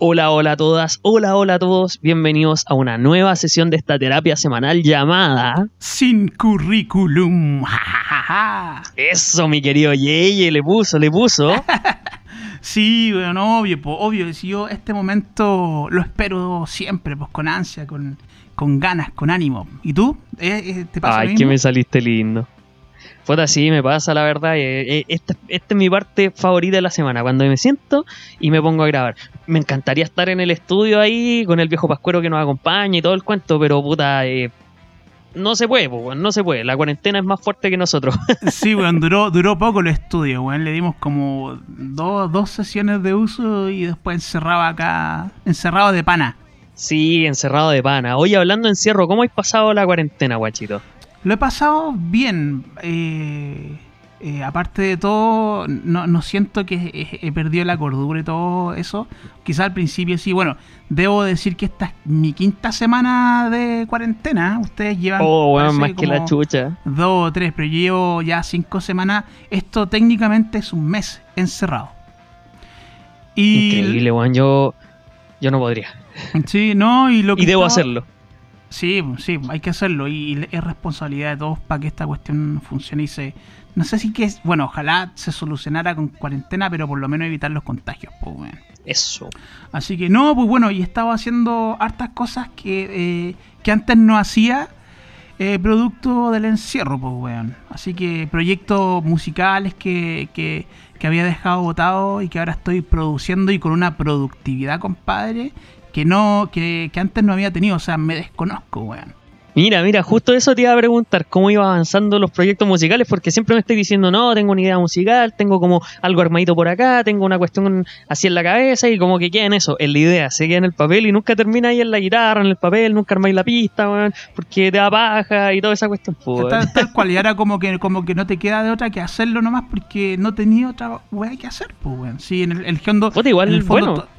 Hola, hola a todas, hola, hola a todos, bienvenidos a una nueva sesión de esta terapia semanal llamada Sin currículum. Eso, mi querido Yeye, le puso, le puso. Sí, bueno, obvio, po, obvio. Si yo este momento lo espero siempre, pues con ansia, con, con ganas, con ánimo. ¿Y tú? ¿Eh, eh, ¿Te pasa lo Ay, que me saliste lindo. Puta, sí, me pasa, la verdad. eh, eh, Esta, esta es mi parte favorita de la semana, cuando me siento y me pongo a grabar. Me encantaría estar en el estudio ahí con el viejo pascuero que nos acompaña y todo el cuento, pero puta, eh, no se puede, po, weón, no se puede. La cuarentena es más fuerte que nosotros. Sí, weón, duró, duró poco el estudio, weón. Le dimos como dos, dos sesiones de uso y después encerrado acá, encerrado de pana. sí, encerrado de pana. Oye, hablando de encierro, ¿cómo has pasado la cuarentena, guachito? Lo he pasado bien. eh, eh, aparte de todo, no, no siento que he, he perdido la cordura y todo eso. Quizá al principio sí. Bueno, debo decir que esta es mi quinta semana de cuarentena. Ustedes llevan Oh, parece más que la chucha. dos o tres, pero yo llevo ya cinco semanas. Esto técnicamente es un mes encerrado. Y, Increíble, weón. Yo, yo no podría. Sí, no, y lo que Y debo estaba- hacerlo. Sí, sí, hay que hacerlo y es responsabilidad de todos para que esta cuestión funcione y se... No sé si que es... Bueno, ojalá se solucionara con cuarentena, pero por lo menos evitar los contagios, pues, weón. Eso. Así que no, pues bueno, y estaba haciendo hartas cosas que, eh, que antes no hacía eh, producto del encierro, pues, weón. Así que proyectos musicales que, que, que había dejado botado y que ahora estoy produciendo y con una productividad, compadre, que no, que, que antes no había tenido. O sea, me desconozco, weón. Mira, mira, justo eso te iba a preguntar, cómo iba avanzando los proyectos musicales, porque siempre me estoy diciendo, no, tengo una idea musical, tengo como algo armadito por acá, tengo una cuestión así en la cabeza y como que queda en eso, en la idea, se queda en el papel y nunca termina ahí en la guitarra, en el papel, nunca armáis la pista, weón, porque te da paja y toda esa cuestión. Tal, tal cual, y ahora como que, como que no te queda de otra que hacerlo nomás porque no tenía otra weá que hacer, pues, weón. Sí, en el, el fondo... Igual, en el fondo bueno.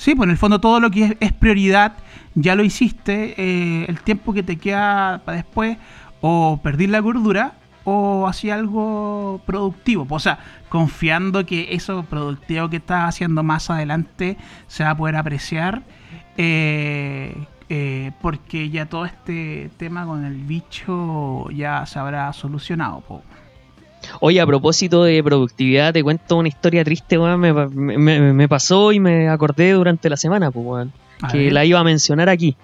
Sí, pues en el fondo todo lo que es, prioridad ya lo hiciste, eh, el tiempo que te queda para después o perdí la gordura o hacía algo productivo, pues, o sea, confiando que eso productivo que estás haciendo más adelante se va a poder apreciar, eh, eh, porque ya todo este tema con el bicho ya se habrá solucionado. Oye, a propósito de productividad, te cuento una historia triste, weón, me, me- me- pasó y me acordé durante la semana, pues, weón. Que ver. la iba a mencionar aquí.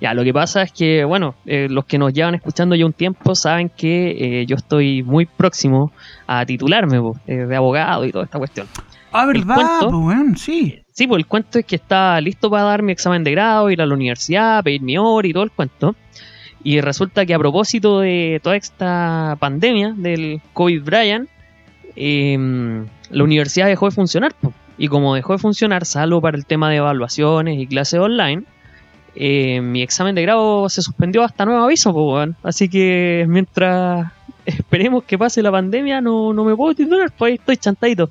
Ya, lo que pasa es que, bueno, eh, los que nos llevan escuchando ya un tiempo saben que eh, yo estoy muy próximo a titularme po, eh, de abogado y toda esta cuestión. Ah, ¿verdad? cuento- Pues, sí. Sí, pues el cuento es que estaba listo para dar mi examen de grado, ir a la universidad, pedir mi hora y todo el cuento. Y resulta que a propósito de toda esta pandemia del COVID Brian, em, la universidad dejó de funcionar. Y como dejó de funcionar, salvo para el tema de evaluaciones y clases online, eh, mi examen de grado se suspendió hasta nuevo aviso. Así que mientras esperemos que pase la pandemia, no, no me puedo titular, pues ahí estoy chantadito.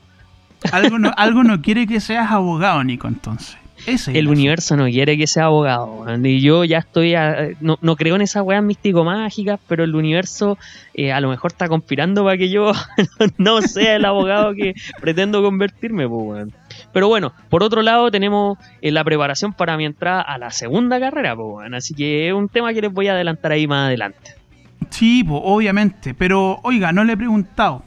Algo algo no quiere que seas abogado, Nico, entonces. Ese El universo no quiere que sea abogado. Y yo ya estoy. a- no, no creo en esas weas místico-mágicas, pero el universo eh, a lo mejor está conspirando para que yo no sea el abogado que pretendo convertirme, pues, weón. Pero bueno, por otro lado, tenemos eh, la preparación para mi entrada a la segunda carrera, pues, weón. Así que es un tema que les voy a adelantar ahí más adelante. Sí, po, obviamente. Pero, oiga, no le he preguntado.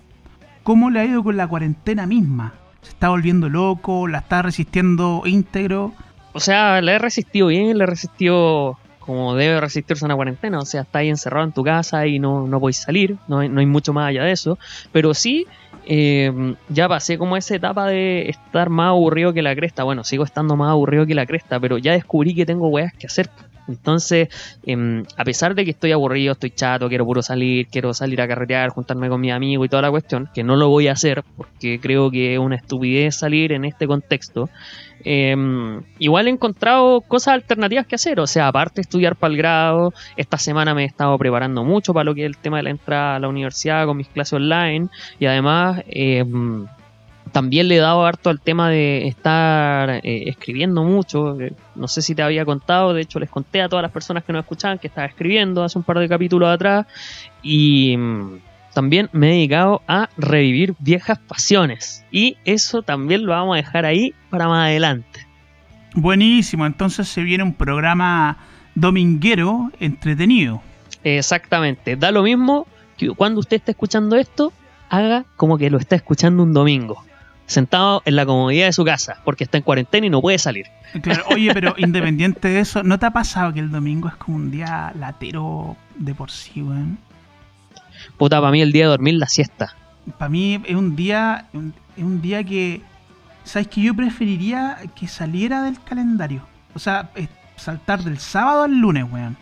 ¿Cómo le ha ido con la cuarentena misma? ¿Se está volviendo loco? ¿La está resistiendo íntegro? O sea, la he resistido bien, la he resistido como debe resistirse una cuarentena. O sea, está ahí encerrado en tu casa y no, no podéis salir, no hay, no hay mucho más allá de eso. Pero sí, eh, ya pasé como esa etapa de estar más aburrido que la cresta. Bueno, sigo estando más aburrido que la cresta, pero ya descubrí que tengo weas que hacer. Entonces, em, a pesar de que estoy aburrido, estoy chato, quiero puro salir, quiero salir a carretear, juntarme con mi amigo y toda la cuestión, que no lo voy a hacer porque creo que es una estupidez salir en este contexto. em, igual he encontrado cosas alternativas que hacer, o sea, aparte de estudiar para el grado, esta semana me he estado preparando mucho para lo que es el tema de la entrada a la universidad con mis clases online y además em, también le he dado harto al tema de estar eh, escribiendo mucho. eh, No sé si te había contado, de hecho les conté a todas las personas que nos escuchaban que estaba escribiendo hace un par de capítulos atrás. Y mm, también me he dedicado a revivir viejas pasiones. Y eso también lo vamos a dejar ahí para más adelante. Buenísimo, entonces se viene un programa dominguero entretenido. Exactamente. Da lo mismo que cuando usted esté escuchando esto, haga como que lo está escuchando un domingo. Sentado en la comodidad de su casa, porque está en cuarentena y no puede salir. Claro, oye, pero independiente de eso, ¿no te ha pasado que el domingo es como un día latero de por sí, weón? Puta, para mí el día de dormir la siesta. Para mí es un día, es un día que, ¿sabes que Yo preferiría que saliera del calendario. O sea, saltar del sábado al lunes, weón.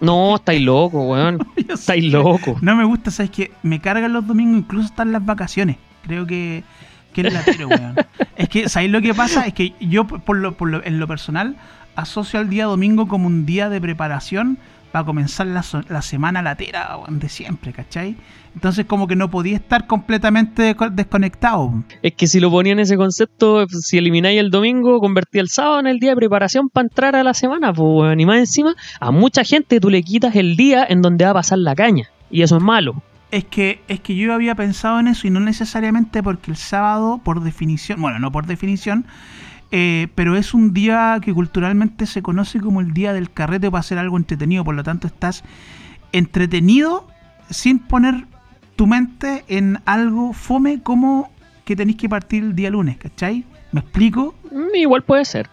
No, estáis loco, weón. Estáis loco. No me gusta, ¿sabes que Me cargan los domingos, incluso están las vacaciones. Creo que, latero, weón. es que, ¿sabes lo que pasa? Es que yo, por lo, en lo personal, asocio al día domingo como un día de preparación para comenzar la, la semana latera de siempre, ¿cachai? Entonces, como que no podía estar completamente desco- desconectado. Es que si lo ponía en ese concepto, si elimináis el domingo, convertía el sábado en el día de preparación para entrar a la semana, pues. Y más encima, a mucha gente tú le quitas el día en donde va a pasar la caña. Y eso es malo. Es que, es que yo había pensado en eso y no necesariamente porque el sábado, por definición, bueno, no por definición, eh, pero es un día que culturalmente se conoce como el día del carrete para hacer algo entretenido, por lo tanto estás entretenido sin poner tu mente en algo fome como que tenéis que partir el día lunes, ¿cachai? ¿Me explico? Mm, igual puede ser.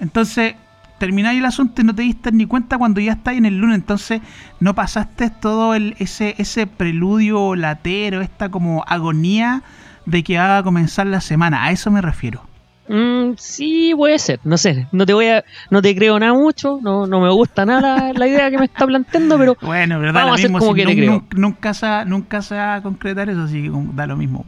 Entonces, termináis el asunto y no te diste ni cuenta cuando ya estáis en el lunes. Entonces, no pasaste todo el, ese, ese preludio latero, esta como agonía de que va a comenzar la semana. A eso me refiero. Mm, sí, puede ser. No sé, no te voy a, no te creo nada mucho, no, no me gusta nada la, la idea que me está planteando, pero Bueno, pero da Vamos lo a hacer como si que te creo. nun- nunca, se, nunca se va a concretar eso, así que da lo mismo.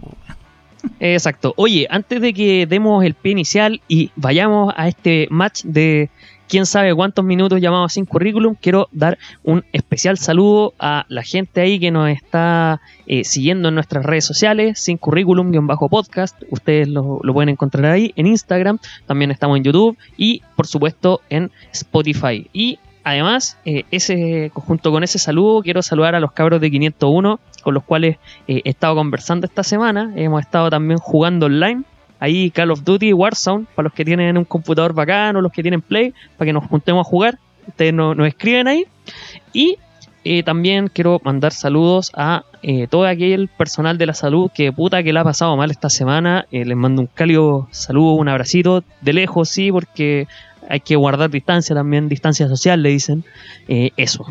Exacto. Oye, antes de que demos el pie inicial y vayamos a este match de quién sabe cuántos minutos llamados sin currículum, quiero dar un especial saludo a la gente ahí que nos está eh, siguiendo en nuestras redes sociales, sin currículum-podcast. Ustedes lo, pueden encontrar ahí en Instagram, también estamos en YouTube y por supuesto en Spotify. Y además, eh, ese, junto con ese saludo, quiero saludar a los cabros de 501 con los cuales eh, he estado conversando esta semana. Hemos estado también jugando online. Ahí Call of Duty, Warzone, para los que tienen un computador bacano, los que tienen Play, para que nos juntemos a jugar. Ustedes no- nos escriben ahí. Y eh, también quiero mandar saludos a eh, todo aquel personal de la salud que puta que la ha pasado mal esta semana. Eh, les mando un cálido saludo, un abracito, de lejos sí, porque hay que guardar distancia también, distancia social le dicen. Eh, eso.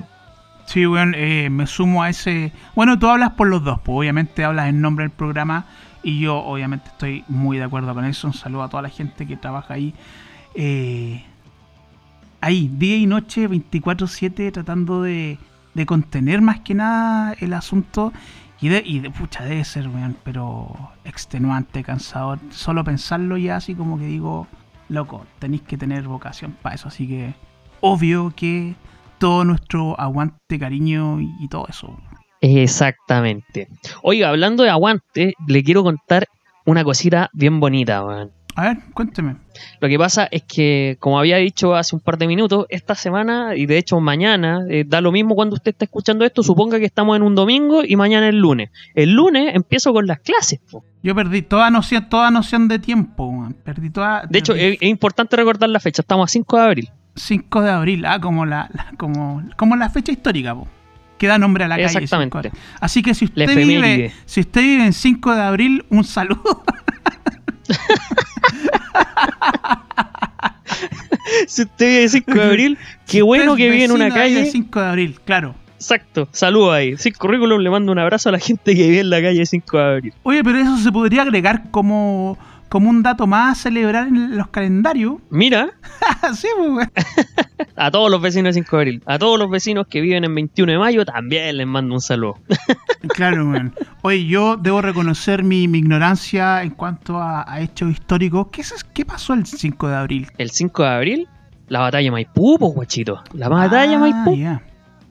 Sí, weón, eh, me sumo a ese... Bueno, tú hablas por los dos, pues obviamente hablas en nombre del programa y yo obviamente estoy muy de acuerdo con eso. Un saludo a toda la gente que trabaja ahí. eh, ahí, día y noche, 24/7, tratando de, de contener más que nada el asunto. Y de, y de pucha, debe ser, weón, pero extenuante, cansador. Solo pensarlo ya así como que digo, loco, tenéis que tener vocación para eso. Así que obvio que todo nuestro aguante, cariño y, y todo eso. Exactamente. Oiga, hablando de aguante, le quiero contar una cosita bien bonita, weón. A ver, cuénteme. Lo que pasa es que, como había dicho hace un par de minutos, esta semana, y de hecho mañana, eh, da lo mismo cuando usted está escuchando esto, suponga que estamos en un domingo y mañana es lunes. El lunes empiezo con las clases. po. Yo perdí toda noción, toda noción de tiempo. Perdí toda. De hecho, es importante recordar la fecha, estamos a 5 de abril. 5 de abril, ah, como la, la- como, como la fecha histórica, po, que da nombre a la calle. 5 de Exactamente. Así que si usted vive, si usted vive en 5 de abril, un saludo. Si usted vive el 5 de abril, qué Si bueno que vive en una calle. 5 de abril, claro. Exacto, saludo ahí. Sin currículum le mando un abrazo a la gente que vive en la calle 5 de abril. Oye, pero eso se podría agregar como, como un dato más a celebrar en los calendarios. Mira, sí, pues, a todos los vecinos de 5 de abril, a todos los vecinos que viven en 21 de mayo, también les mando un saludo. Claro, weón. Oye, yo debo reconocer mi, mi ignorancia en cuanto a, a hechos históricos. ¿Qué, es, ¿Qué pasó el 5 de abril? El 5 de abril, la batalla de Maipú, pues guachito. La batalla de Ah, Maipú.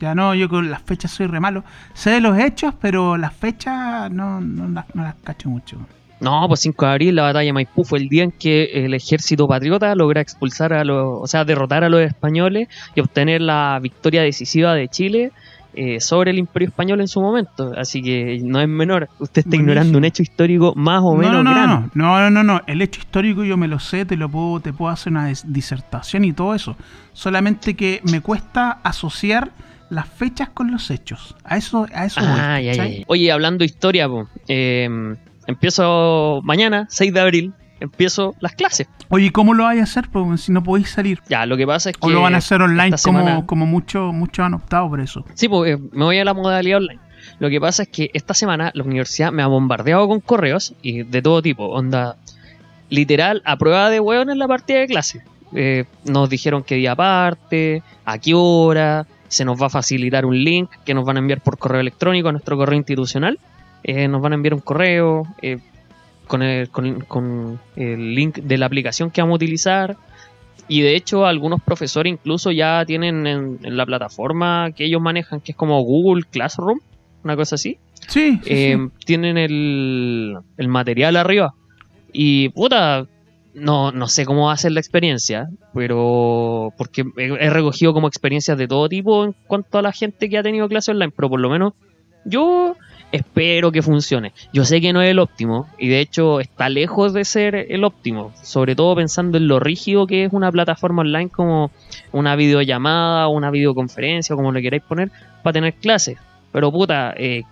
Ya no, yo con las fechas soy re malo. Sé de los hechos, pero las fechas no, no, las, no las cacho mucho. No, pues 5 de abril, la batalla de Maipú fue el día en que el ejército patriota logra expulsar a los, o sea, derrotar a los españoles y obtener la victoria decisiva de Chile eh, sobre el Imperio Español en su momento. Así que no es menor. Usted está Buenísimo. ignorando un hecho histórico más o menos no, no, grande. no, no, no, no, no. El hecho histórico yo me lo sé, te lo puedo, te puedo hacer una dis- disertación y todo eso. Solamente que me cuesta asociar las fechas con los hechos. A eso, a eso voy, Ah, ya, ya, ya. Oye, hablando de historia, po, eh, empiezo mañana, 6 de abril, empiezo las clases. Oye, ¿cómo lo vais a hacer? Pues, si no podéis salir. Ya, lo que pasa es que... O lo van a hacer online como, semana- como muchos muchos han optado por eso. Sí, pues me voy a la modalidad online. Lo que pasa es que esta semana la universidad me ha bombardeado con correos y de todo tipo. Onda, literal, a prueba de hueón en la partida de clase. Eh, nos dijeron qué día parte, a qué hora, se nos va a facilitar un link que nos van a enviar por correo electrónico a nuestro correo institucional. Eh, nos van a enviar un correo eh, con, el, con, con el link de la aplicación que vamos a utilizar. Y de hecho, algunos profesores incluso ya tienen en, en la plataforma que ellos manejan, que es como Google Classroom, una cosa así, Sí, sí, eh, sí. tienen el, el material arriba. Y puta, no, no sé cómo va a ser la experiencia, pero porque he, he recogido como experiencias de todo tipo en cuanto a la gente que ha tenido clase online, pero por lo menos yo espero que funcione. Yo sé que no es el óptimo y de hecho está lejos de ser el óptimo, sobre todo pensando en lo rígido que es una plataforma online como una videollamada, una videoconferencia, como lo queráis poner, para tener clases. Pero puta, eh,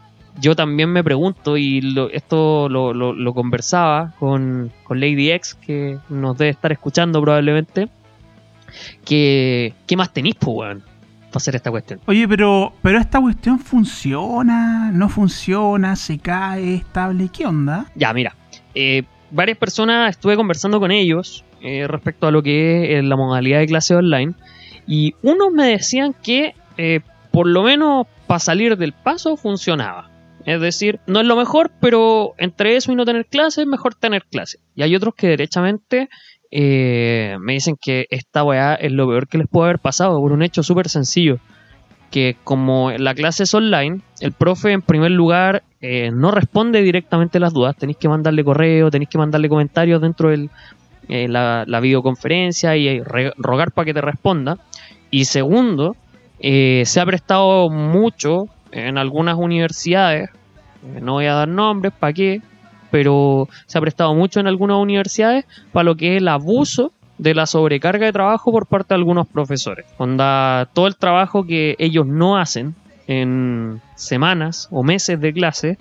yo también me pregunto, y lo- esto lo, conversaba con, Lady X, que nos debe estar escuchando probablemente, que ¿qué más tenéis, pues, weón, hacer esta cuestión? Oye, pero, pero esta cuestión funciona, no funciona, se cae, estable, ¿qué onda? Ya, mira, eh, varias personas estuve conversando con ellos eh, respecto a lo que es eh, la modalidad de clase online, y unos me decían que eh, por lo menos para salir del paso funcionaba. Es decir, no es lo mejor, pero entre eso y no tener clases, es mejor tener clases. Y hay otros que derechamente eh, me dicen que esta weá es lo peor que les puede haber pasado por un hecho súper sencillo. Que como la clase es online, el profe en primer lugar eh, no responde directamente las dudas. Tenéis que mandarle correo, tenéis que mandarle comentarios dentro de la, la videoconferencia y re- rogar para que te responda. Y segundo, eh, se ha prestado mucho en algunas universidades, eh, no voy a dar nombres, ¿para qué? Pero se ha prestado mucho en algunas universidades para lo que es el abuso de la sobrecarga de trabajo por parte de algunos profesores. Onda, todo el trabajo que ellos no hacen en semanas o meses de clase,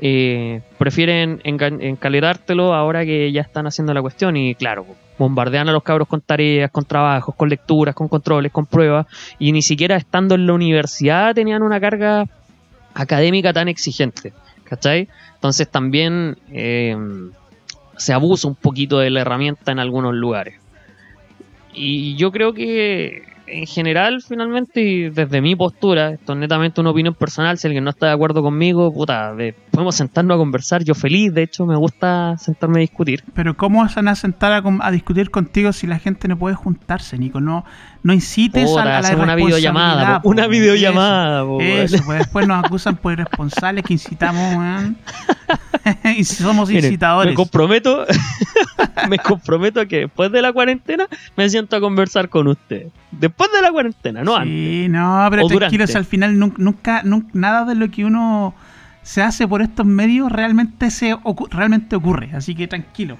eh, prefieren enca- encaletártelo ahora que ya están haciendo la cuestión y claro, bombardean a los cabros con tareas, con trabajos, con lecturas, con controles, con pruebas y ni siquiera estando en la universidad tenían una carga académica tan exigente, ¿cachai? Entonces también eh, se abusa un poquito de la herramienta en algunos lugares. Y yo creo que en general, finalmente, y desde mi postura, esto es netamente una opinión personal, si alguien no está de acuerdo conmigo, puta, de- podemos sentarnos a conversar, yo feliz, de hecho me gusta sentarme a discutir. Pero ¿cómo se van a sentar a, a discutir contigo si la gente no puede juntarse, Nico? No, no incites a, Puta, a la hacer una videollamada, po, una videollamada, po, Eso, pues después nos acusan por irresponsables que incitamos, y somos Miren, incitadores. Me comprometo, me comprometo a que después de la cuarentena me siento a conversar con usted. Después de la cuarentena, no antes. Sí, no, pero O tranquilo, durante. si al final nun- nunca, nun- nada de lo que uno se hace por estos medios realmente se ocu- realmente ocurre, así que tranquilo.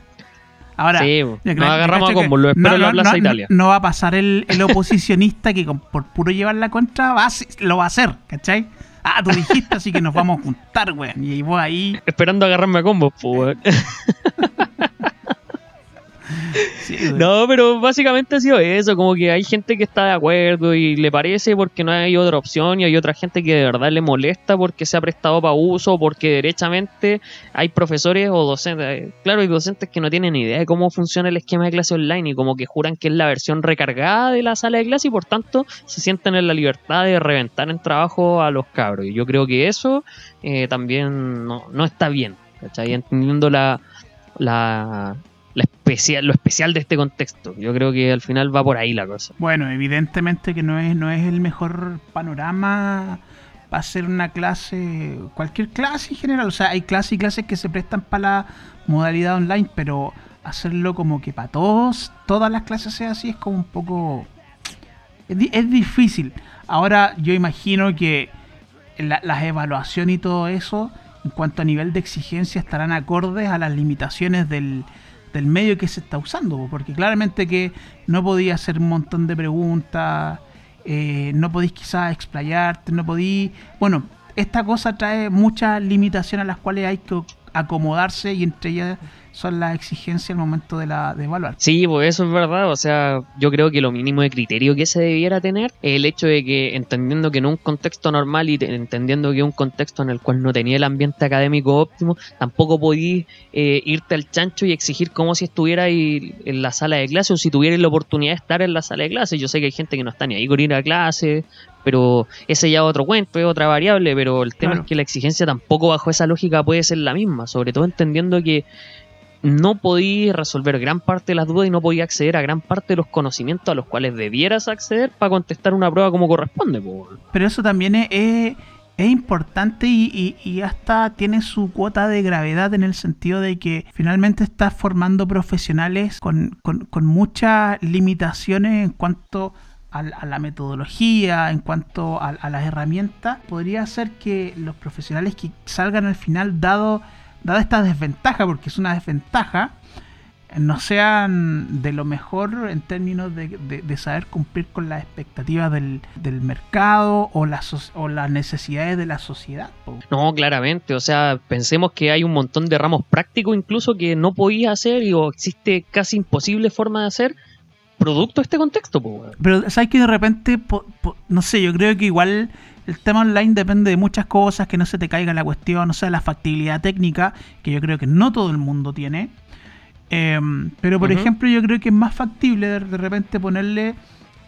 Ahora, Sí, nos agarramos a combo, lo espero en la Plaza Italia. No va a pasar el, el oposicionista que con- por puro llevar la contra va a lo va a hacer, ¿cachai? Ah, tú dijiste, así que nos vamos a juntar, weón. Y vos ahí. Esperando agarrarme a combos, po, weón. sí. No, pero básicamente ha sido eso, como que hay gente que está de acuerdo y le parece porque no hay otra opción y hay otra gente que de verdad le molesta porque se ha prestado para uso, porque derechamente hay profesores o docentes, eh, claro, hay docentes que no tienen idea de cómo funciona el esquema de clase online y como que juran que es la versión recargada de la sala de clase y por tanto se sienten en la libertad de reventar en trabajo a los cabros. Y yo creo que eso eh, también no, no está bien, ¿cachai? Entendiendo la, la, la especial, lo especial de este contexto. Yo creo que al final va por ahí la cosa. Bueno, evidentemente que no es, no es el mejor panorama para hacer una clase, cualquier clase en general. O sea, hay clases y clases que se prestan para la modalidad online, pero hacerlo como que para todos, todas las clases sea así, es como un poco... Es, di- es difícil. Ahora yo imagino que las evaluaciones y todo eso, en cuanto a nivel de exigencia, estarán acordes a las limitaciones del, del medio que se está usando, porque claramente que no podía hacer un montón de preguntas, eh, no podéis quizás explayarte, no podéis... Bueno, esta cosa trae muchas limitaciones a las cuales hay que acomodarse y entre ellas son las exigencias al momento de, la, de evaluar. Sí, pues eso es verdad. O sea, yo creo que lo mínimo de criterio que se debiera tener es el hecho de que, entendiendo que en un contexto normal y entendiendo que un contexto en el cual no tenía el ambiente académico óptimo, tampoco podís eh, irte al chancho y exigir como si estuvieras en la sala de clase o si tuvieras la oportunidad de estar en la sala de clase. Yo sé que hay gente que no está ni ahí con ir a clase, pero ese ya es otro cuento, es otra variable, pero el tema es que la exigencia tampoco bajo esa lógica puede ser la misma, sobre todo entendiendo que no podía resolver gran parte de las dudas y no podía acceder a gran parte de los conocimientos a los cuales debieras acceder para contestar una prueba como corresponde. Pero eso también es, es, importante y, hasta tiene su cuota de gravedad en el sentido de que finalmente estás formando profesionales con, muchas limitaciones en cuanto a, la metodología, en cuanto a, a las herramientas. Podría ser que los profesionales que salgan al final dado dada esta desventaja, porque es una desventaja, no sean de lo mejor en términos de, saber cumplir con las expectativas del, mercado o las, o las necesidades de la sociedad. No, claramente, o sea, pensemos que hay un montón de ramos prácticos incluso que no podía hacer y o existe casi imposible forma de hacer producto de este contexto. Pero sabes que de repente, no sé, yo creo que igual el tema online depende de muchas cosas, que no se te caiga la cuestión, o sea, la factibilidad técnica, que yo creo que no todo el mundo tiene. Em, pero por ejemplo, yo creo que es más factible de, repente ponerle,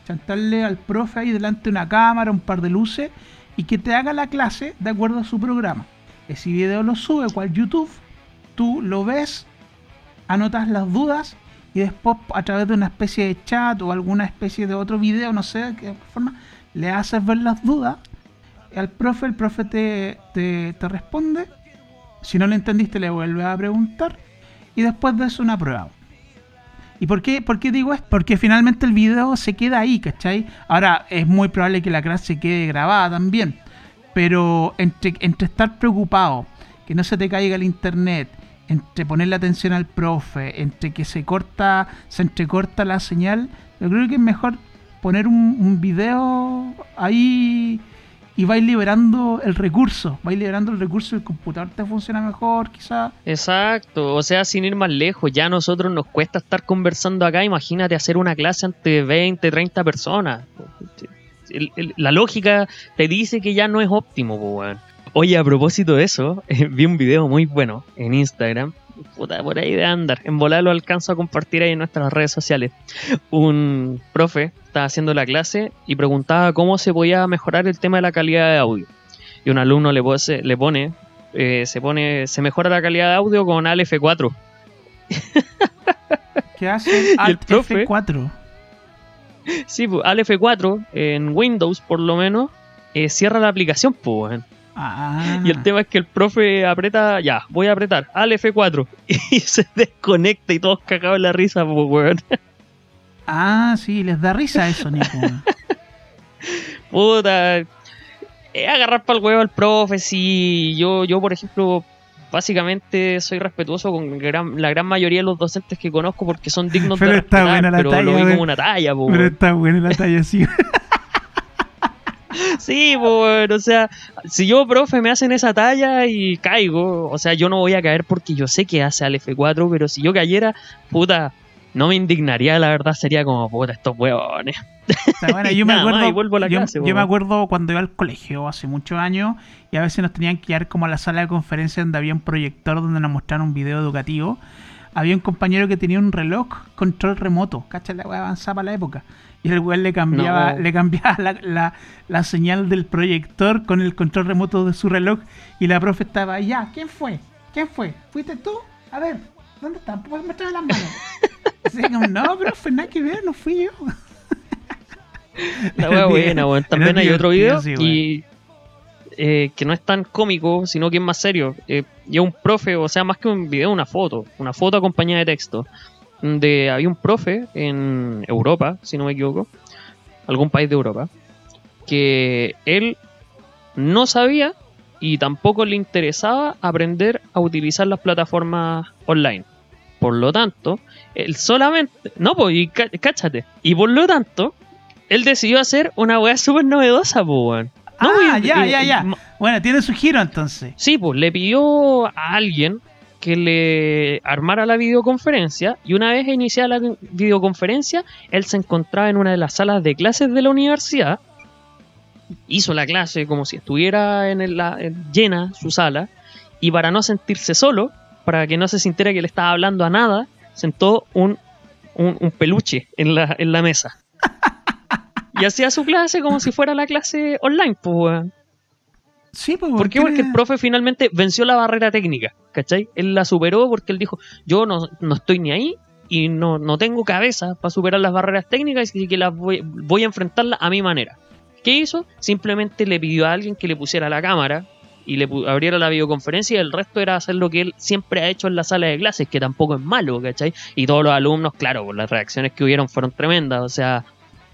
chantarle al profe ahí delante de una cámara, un par de luces, y que te haga la clase de acuerdo a su programa. Ese video lo sube cual YouTube, tú lo ves, anotas las dudas y después a través de una especie de chat o alguna especie de otro video, no sé de qué forma, le haces ver las dudas al profe, el profe te, te, responde. Si no le entendiste, le vuelve a preguntar. Y después de eso, una prueba. ¿Y por qué, por qué digo esto? Porque finalmente el video se queda ahí, ¿cachai? Ahora, es muy probable que la clase quede grabada también. Pero entre, entre estar preocupado, que no se te caiga el internet, entre ponerle atención al profe, entre que se corta, se entrecorta la señal, yo creo que es mejor poner un video ahí y vais liberando el recurso, vais liberando el recurso, el computador te funciona mejor, quizás. Exacto, o sea, sin ir más lejos, ya a nosotros nos cuesta estar conversando acá, imagínate hacer una clase ante 20, 30 personas. la lógica te dice que ya no es óptimo, pues, Oye, a propósito de eso, vi un video muy bueno en Instagram puta, por ahí de andar. En volar lo alcanzo a compartir ahí en nuestras redes sociales. Un profe estaba haciendo la clase y preguntaba cómo se podía mejorar el tema de la calidad de audio. Y un alumno le, pone, le pone, eh, se pone, se mejora la calidad de audio con Alt F4. ¿Qué hace Alt F4? Sí, pues, Alt F4 en Windows por lo menos eh, cierra la aplicación, pues. Y el tema es que el profe aprieta, ya, voy a apretar, al F4, y se desconecta y todos cagados en la risa, pues, weón. Ah, sí, les da risa eso, Nico. Puta, agarrar para el huevo al profe, sí. Yo, yo, por ejemplo, básicamente soy respetuoso con la gran mayoría de los docentes que conozco porque son dignos pero de está buena la pero talla, lo vi como una talla, pues, Pero está buena la talla, sí. Sí, bueno, o sea, si yo, profe, me hacen esa talla y caigo, o sea, yo no voy a caer porque yo sé que hace al F4, pero si yo cayera, puta, no me indignaría, la verdad, sería como, puta, estos huevones. Bueno, yo, me acuerdo, yo, me acuerdo cuando iba al colegio hace muchos años y a veces nos tenían que ir como a la sala de conferencia donde había un proyector donde nos mostraron un video educativo. Había un compañero que tenía un reloj control remoto, ¿cachai? La avanzaba para la época. Y el weón le cambiaba, le cambiaba la, señal del proyector con el control remoto de su reloj. Y la profe estaba, ya, ¿quién fue? ¿Quién fue? ¿Fuiste tú? A ver, ¿dónde está? ¿Puedes mostrarme las manos? Así como, no, profe, nada que ver, no fui yo. La wea buena, weón. También hay otro video y, eh, que no es tan cómico, sino que es más serio. Eh, y un profe, o sea, más que un video, una foto. Una foto acompañada de texto de había un profe en Europa, si no me equivoco, algún país de Europa, que él no sabía y tampoco le interesaba aprender a utilizar las plataformas online. Por lo tanto, él solamente. No, pues, y cá- cáchate. Y por lo tanto, él decidió hacer una weá súper novedosa, pues. No, ah, y- ya, ya, ya. Bueno, tiene su giro entonces. Sí, pues le pidió a alguien que le armara la videoconferencia y una vez iniciada la videoconferencia, él se encontraba en una de las salas de clases de la universidad, hizo la clase como si estuviera en el- la, en- llena su sala y para no sentirse solo, para que no se sintiera que le estaba hablando a nada, sentó un, un, un peluche en la, en la mesa. Y hacía su clase como si fuera la clase online, pues, weón. Sí, pues. ¿Por qué? Porque el profe finalmente venció la barrera técnica, ¿cachai? Él la superó porque él dijo, yo no, no estoy ni ahí y no, no tengo cabeza para superar las barreras técnicas y que las voy, voy a enfrentarlas a mi manera. ¿Qué hizo? Simplemente le pidió a alguien que le pusiera la cámara y le abriera la videoconferencia y el resto era hacer lo que él siempre ha hecho en la sala de clases, que tampoco es malo, ¿cachai? Y todos los alumnos, claro, pues las reacciones que hubieron fueron tremendas, o sea,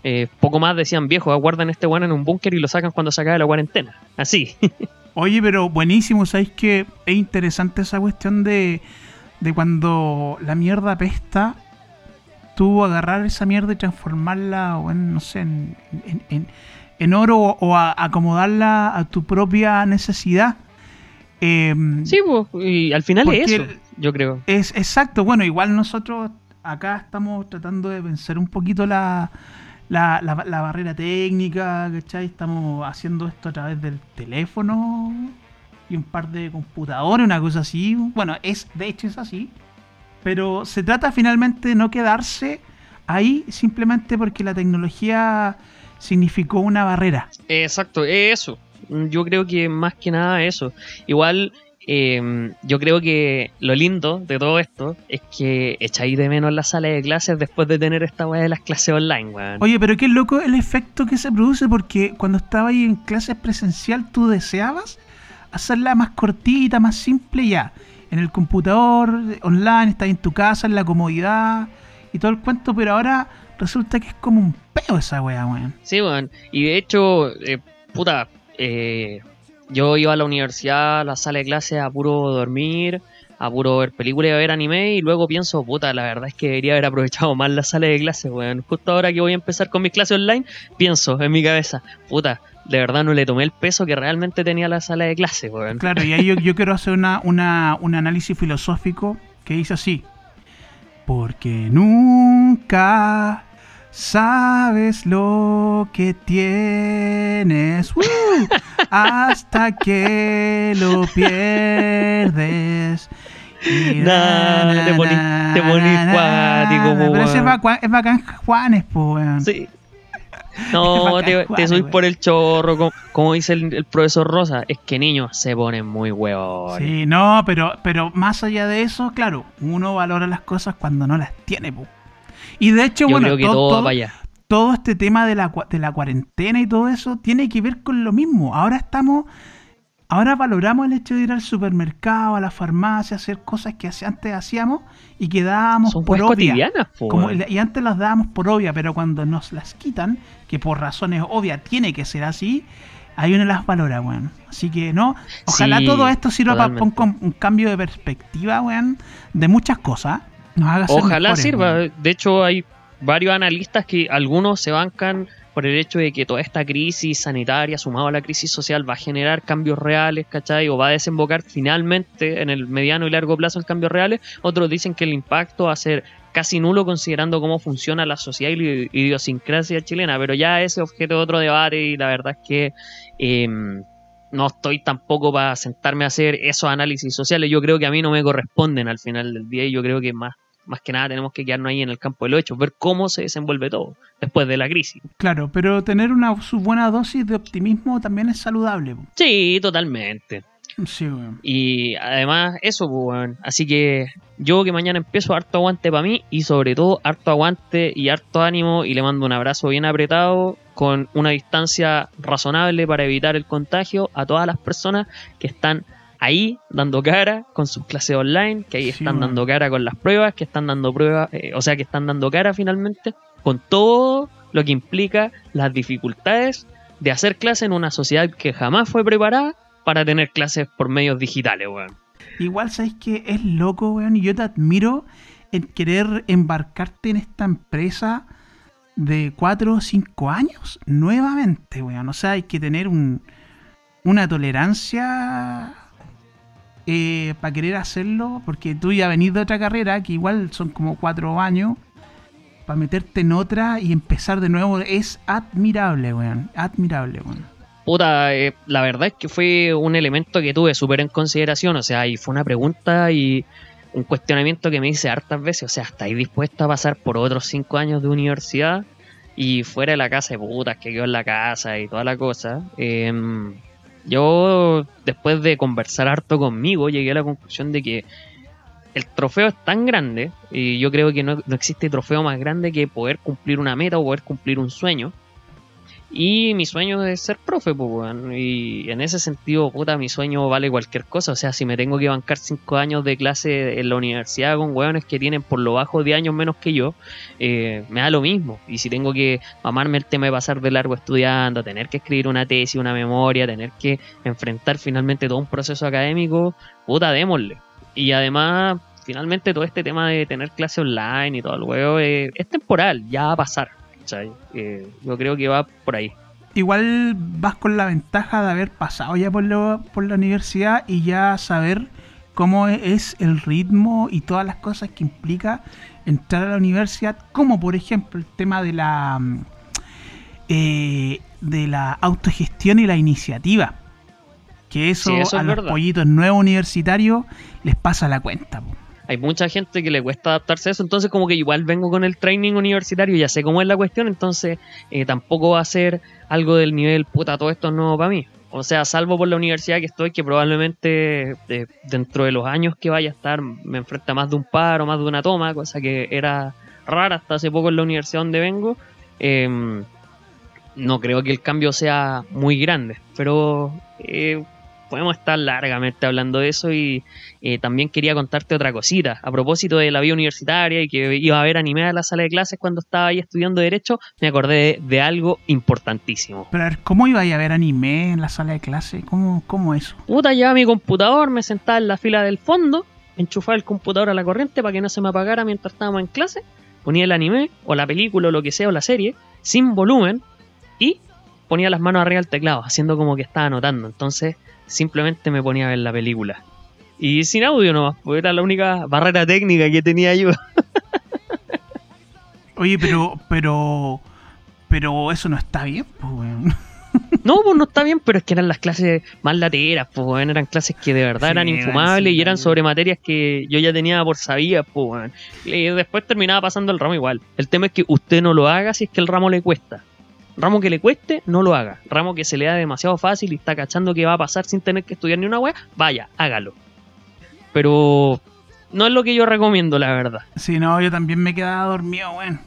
eh, poco más decían, viejo, aguardan este weón en un búnker y lo sacan cuando se acabe la cuarentena. Así. Oye, pero buenísimo, ¿sabéis que es interesante esa cuestión de, de cuando la mierda pesta, tú agarrar esa mierda y transformarla, o en, no sé, en, en- en- en oro o, o a- acomodarla a tu propia necesidad? Em, Sí, pues, y al final es eso, yo creo. Es exacto, bueno, igual nosotros acá estamos tratando de vencer un poquito la, la, la- barrera técnica, ¿cachai? Estamos haciendo esto a través del teléfono y un par de computadores, una cosa así. Bueno, es de hecho es así. Pero se trata finalmente de no quedarse ahí simplemente porque la tecnología significó una barrera. Exacto, es eso. Yo creo que más que nada eso. Igual, eh, yo creo que lo lindo de todo esto es que echáis de menos la sala de clases después de tener esta weá de las clases online, weón. Oye, pero qué loco el efecto que se produce porque cuando estaba ahí en clases presencial tú deseabas hacerla más cortita, más simple ya. En el computador, online, estás en tu casa, en la comodidad y todo el cuento, pero ahora resulta que es como un peo esa wea, weón. Sí, weón. Y de hecho, eh, puta, eh, yo iba a la universidad, a la sala de clases a puro dormir, a puro ver películas y a ver anime, y luego pienso, puta, la verdad es que debería haber aprovechado más la sala de clases, weón. Justo ahora que voy a empezar con mis clases online, pienso en mi cabeza, puta, de verdad no le tomé el peso que realmente tenía la sala de clases, weón. Claro, y ahí yo, yo quiero hacer una, una- un análisis filosófico que dice así. Porque nunca sabes lo que tienes ¡Woo! hasta que lo pierdes. Y Nah, te poní- te poní cuático, Pero ese es weón. bacán, es bacán Juanes, po, weón. Sí. No, bacán, te, Juan, te subís weón. por el chorro, como, como dice el, el profesor Rosa, es que niños se ponen muy huevones. Sí, no, pero, pero más allá de eso, claro, uno valora las cosas cuando no las tiene, po. Y de hecho, Yo bueno, creo que todo, todo, va todo- para allá. todo este tema de la, de la cuarentena y todo eso tiene que ver con lo mismo. Ahora estamos, ahora valoramos el hecho de ir al supermercado, a la farmacia, hacer cosas que antes hacíamos y que dábamos Son por obvia. Como- y antes las dábamos por obvia, pero cuando nos las quitan, que por razones obvias tiene que ser así, ahí uno las valora, weón. Así que no, ojalá Sí, todo esto sirva para un, un cambio de perspectiva, weón, de muchas cosas. Nos haga ser Ojalá mejores, sirva. De hecho, hay varios analistas que algunos se bancan por el hecho de que toda esta crisis sanitaria, sumado a la crisis social, va a generar cambios reales, ¿cachai? O va a desembocar finalmente en el mediano y largo plazo en cambios reales. Otros dicen que el impacto va a ser casi nulo considerando cómo funciona la sociedad y la idiosincrasia chilena, pero ya ese objeto de otro debate y la verdad es que eh, no estoy tampoco para sentarme a hacer esos análisis sociales. Yo creo que a mí no me corresponden al final del día y yo creo que más, más que nada tenemos que quedarnos ahí en el campo del hecho, ver cómo se desenvuelve todo después de la crisis. Claro, pero tener una su buena dosis de optimismo también es saludable. Sí, totalmente. Sí, weón. Y además, eso, pues, weón. Así que yo que mañana empiezo, harto aguante para mí y sobre todo harto aguante y harto ánimo y le mando un abrazo bien apretado con una distancia razonable para evitar el contagio a todas las personas que están ahí dando cara con sus clases online, que ahí Sí, están dando cara con las pruebas, que están dando pruebas, eh, o sea, que están dando cara finalmente con todo lo que implica las dificultades de hacer clases en una sociedad que jamás fue preparada para tener clases por medios digitales, weón. Igual sabéis que es loco, weón, y yo te admiro en querer embarcarte en esta empresa de 4 o 5 años nuevamente, weón. O sea, hay que tener un, una tolerancia eh, para querer hacerlo, porque tú ya venís de otra carrera, que igual son como 4 años, para meterte en otra y empezar de nuevo es admirable, weón. Admirable, weón. Puta, eh, la verdad es que fue un elemento que tuve súper en consideración, o sea, y fue una pregunta y un cuestionamiento que me hice hartas veces, o sea, ¿estáis dispuesto a pasar por otros cinco años de universidad? Y fuera de la casa de putas que quedó en la casa y toda la cosa. Em, yo, después de conversar harto conmigo, llegué a la conclusión de que el trofeo es tan grande, y yo creo que no, no existe trofeo más grande que poder cumplir una meta o poder cumplir un sueño. Y mi sueño es ser profe. Y en ese sentido, puta, mi sueño vale cualquier cosa. O sea, si me tengo que bancar cinco años de clase en la universidad con weones que tienen por lo bajo de años menos que yo, eh, me da lo mismo. Y si tengo que mamarme el tema de pasar de largo estudiando, tener que escribir una tesis, una memoria, tener que enfrentar finalmente todo un proceso académico, puta, démosle. Y además, finalmente todo este tema de tener clase online y todo el huevo eh, es temporal, ya va a pasar. ¿Cachai? Eh, yo creo que va por ahí. Igual vas con la ventaja de haber pasado ya por, lo- por la universidad y ya saber cómo es el ritmo y todas las cosas que implica entrar a la universidad, como por ejemplo el tema de la mm, eh, de la autogestión y la iniciativa. Que eso, Sí, eso a es los verdad. pollitos nuevos universitarios les pasa la cuenta. po. Hay mucha gente que le cuesta adaptarse a eso, entonces como que igual vengo con el training universitario, ya sé cómo es la cuestión, entonces eh, tampoco va a ser algo del nivel, puta, todo esto es nuevo para mí. O sea, salvo por la universidad que estoy, que probablemente eh, dentro de los años que vaya a estar me enfrenta más de un paro, más de una toma, cosa que era rara hasta hace poco en la universidad donde vengo. Em, no creo que el cambio sea muy grande, pero eh, podemos estar largamente hablando de eso y eh, también quería contarte otra cosita. A propósito de la vida universitaria y que iba a ver anime en la sala de clases cuando estaba ahí estudiando Derecho, me acordé de, de algo importantísimo. Pero a ver, ¿cómo iba a ver anime en la sala de clase? ¿Cómo, cómo eso? Puta, llevaba mi computador, me sentaba en la fila del fondo, enchufaba el computador a la corriente para que no se me apagara mientras estábamos en clase, ponía el anime o la película o lo que sea o la serie sin volumen y ponía las manos arriba del teclado, haciendo como que estaba anotando. Entonces simplemente me ponía a ver la película. Y sin audio nomás, porque era la única barrera técnica que tenía yo. Oye, pero, pero, pero eso no está bien, pues, weón. No, pues no está bien, pero es que eran las clases más lateras, pues weón, eran clases que de verdad Sí, eran infumables sí, y eran sobre materias que yo ya tenía por sabidas, pues weón. Y después terminaba pasando el ramo igual. El tema es que usted no lo haga si es que el ramo le cuesta. Ramo que le cueste, no lo haga. Ramo que se le da demasiado fácil y está cachando que va a pasar sin tener que estudiar ni una wea, vaya, hágalo. Pero no es lo que yo recomiendo, la verdad. Si no, yo también me quedaba dormido, weón.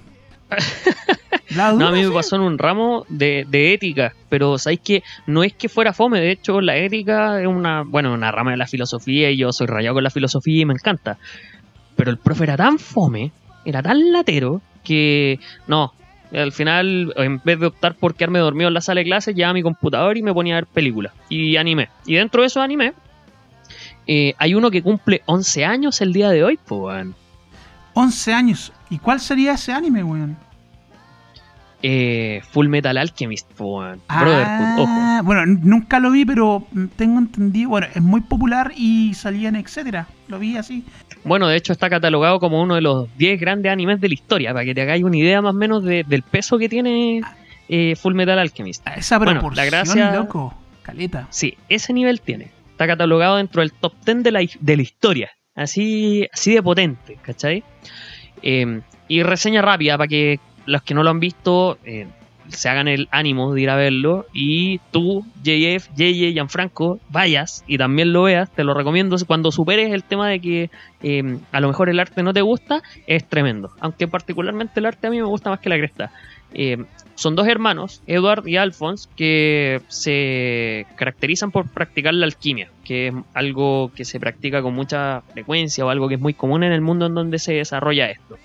No, a mí me sí. pasó en un ramo de, de ética, pero sabéis que no es que fuera fome, de hecho la ética es una, bueno, una rama de la filosofía y yo soy rayado con la filosofía y me encanta. Pero el profe era tan fome, era tan latero, que no, al final en vez de optar por quedarme dormido en la sala de clases, llevaba mi computador y me ponía a ver películas y anime. Y dentro de esos anime, eh, hay uno que cumple 11 años el día de hoy, pues, weón. 11 años. ¿Y cuál sería ese anime, weón? Eh, Full Metal Alchemist, weón. Brotherhood, ojo. Ah, bueno, n- nunca lo vi, pero tengo entendido. Bueno, es muy popular y salía en etcétera. Lo vi así. Bueno, de hecho está catalogado como uno de los 10 grandes animes de la historia, para que te hagáis una idea más o menos de- del peso que tiene eh, Full Metal Alchemist. A esa Bueno, proporción, la gracia- loco. Caleta. Sí, ese nivel tiene. Está catalogado dentro del top 10 de la, de la historia. Así, así de potente, ¿cachai? Eh, y reseña rápida para que los que no lo han visto eh, se hagan el ánimo de ir a verlo. Y tú, JF, JJ, Gianfranco, vayas y también lo veas. Te lo recomiendo. Cuando superes el tema de que eh, a lo mejor el arte no te gusta, es tremendo. Aunque particularmente el arte a mí me gusta más que la cresta. Eh, son dos hermanos, Edward y Alphonse, que se caracterizan por practicar la alquimia, que es algo que se practica con mucha frecuencia o algo que es muy común en el mundo en donde se desarrolla esto.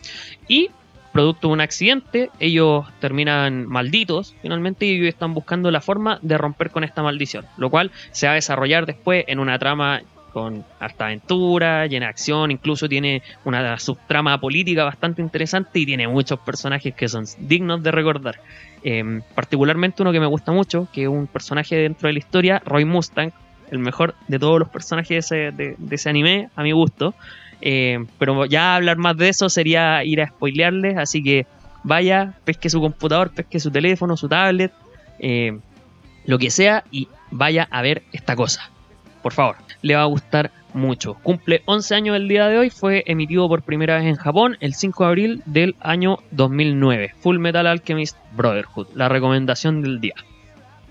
Y producto de un accidente, ellos terminan malditos finalmente y están buscando la forma de romper con esta maldición, lo cual se va a desarrollar después en una trama con hasta aventura, llena de acción, incluso tiene una subtrama política bastante interesante y tiene muchos personajes que son dignos de recordar. Em, particularmente uno que me gusta mucho, que es un personaje dentro de la historia, Roy Mustang, el mejor de todos los personajes de ese, de ese anime, a mi gusto. Eh, pero ya hablar más de eso sería ir a spoilearles, así que vaya, pesque su computador, pesque su teléfono, su tablet, eh, lo que sea, y vaya a ver esta cosa. Por favor, le va a gustar mucho. Cumple 11 años el día de hoy, fue emitido por primera vez en Japón el 5 de abril del año 2009. Full Metal Alchemist Brotherhood, la recomendación del día.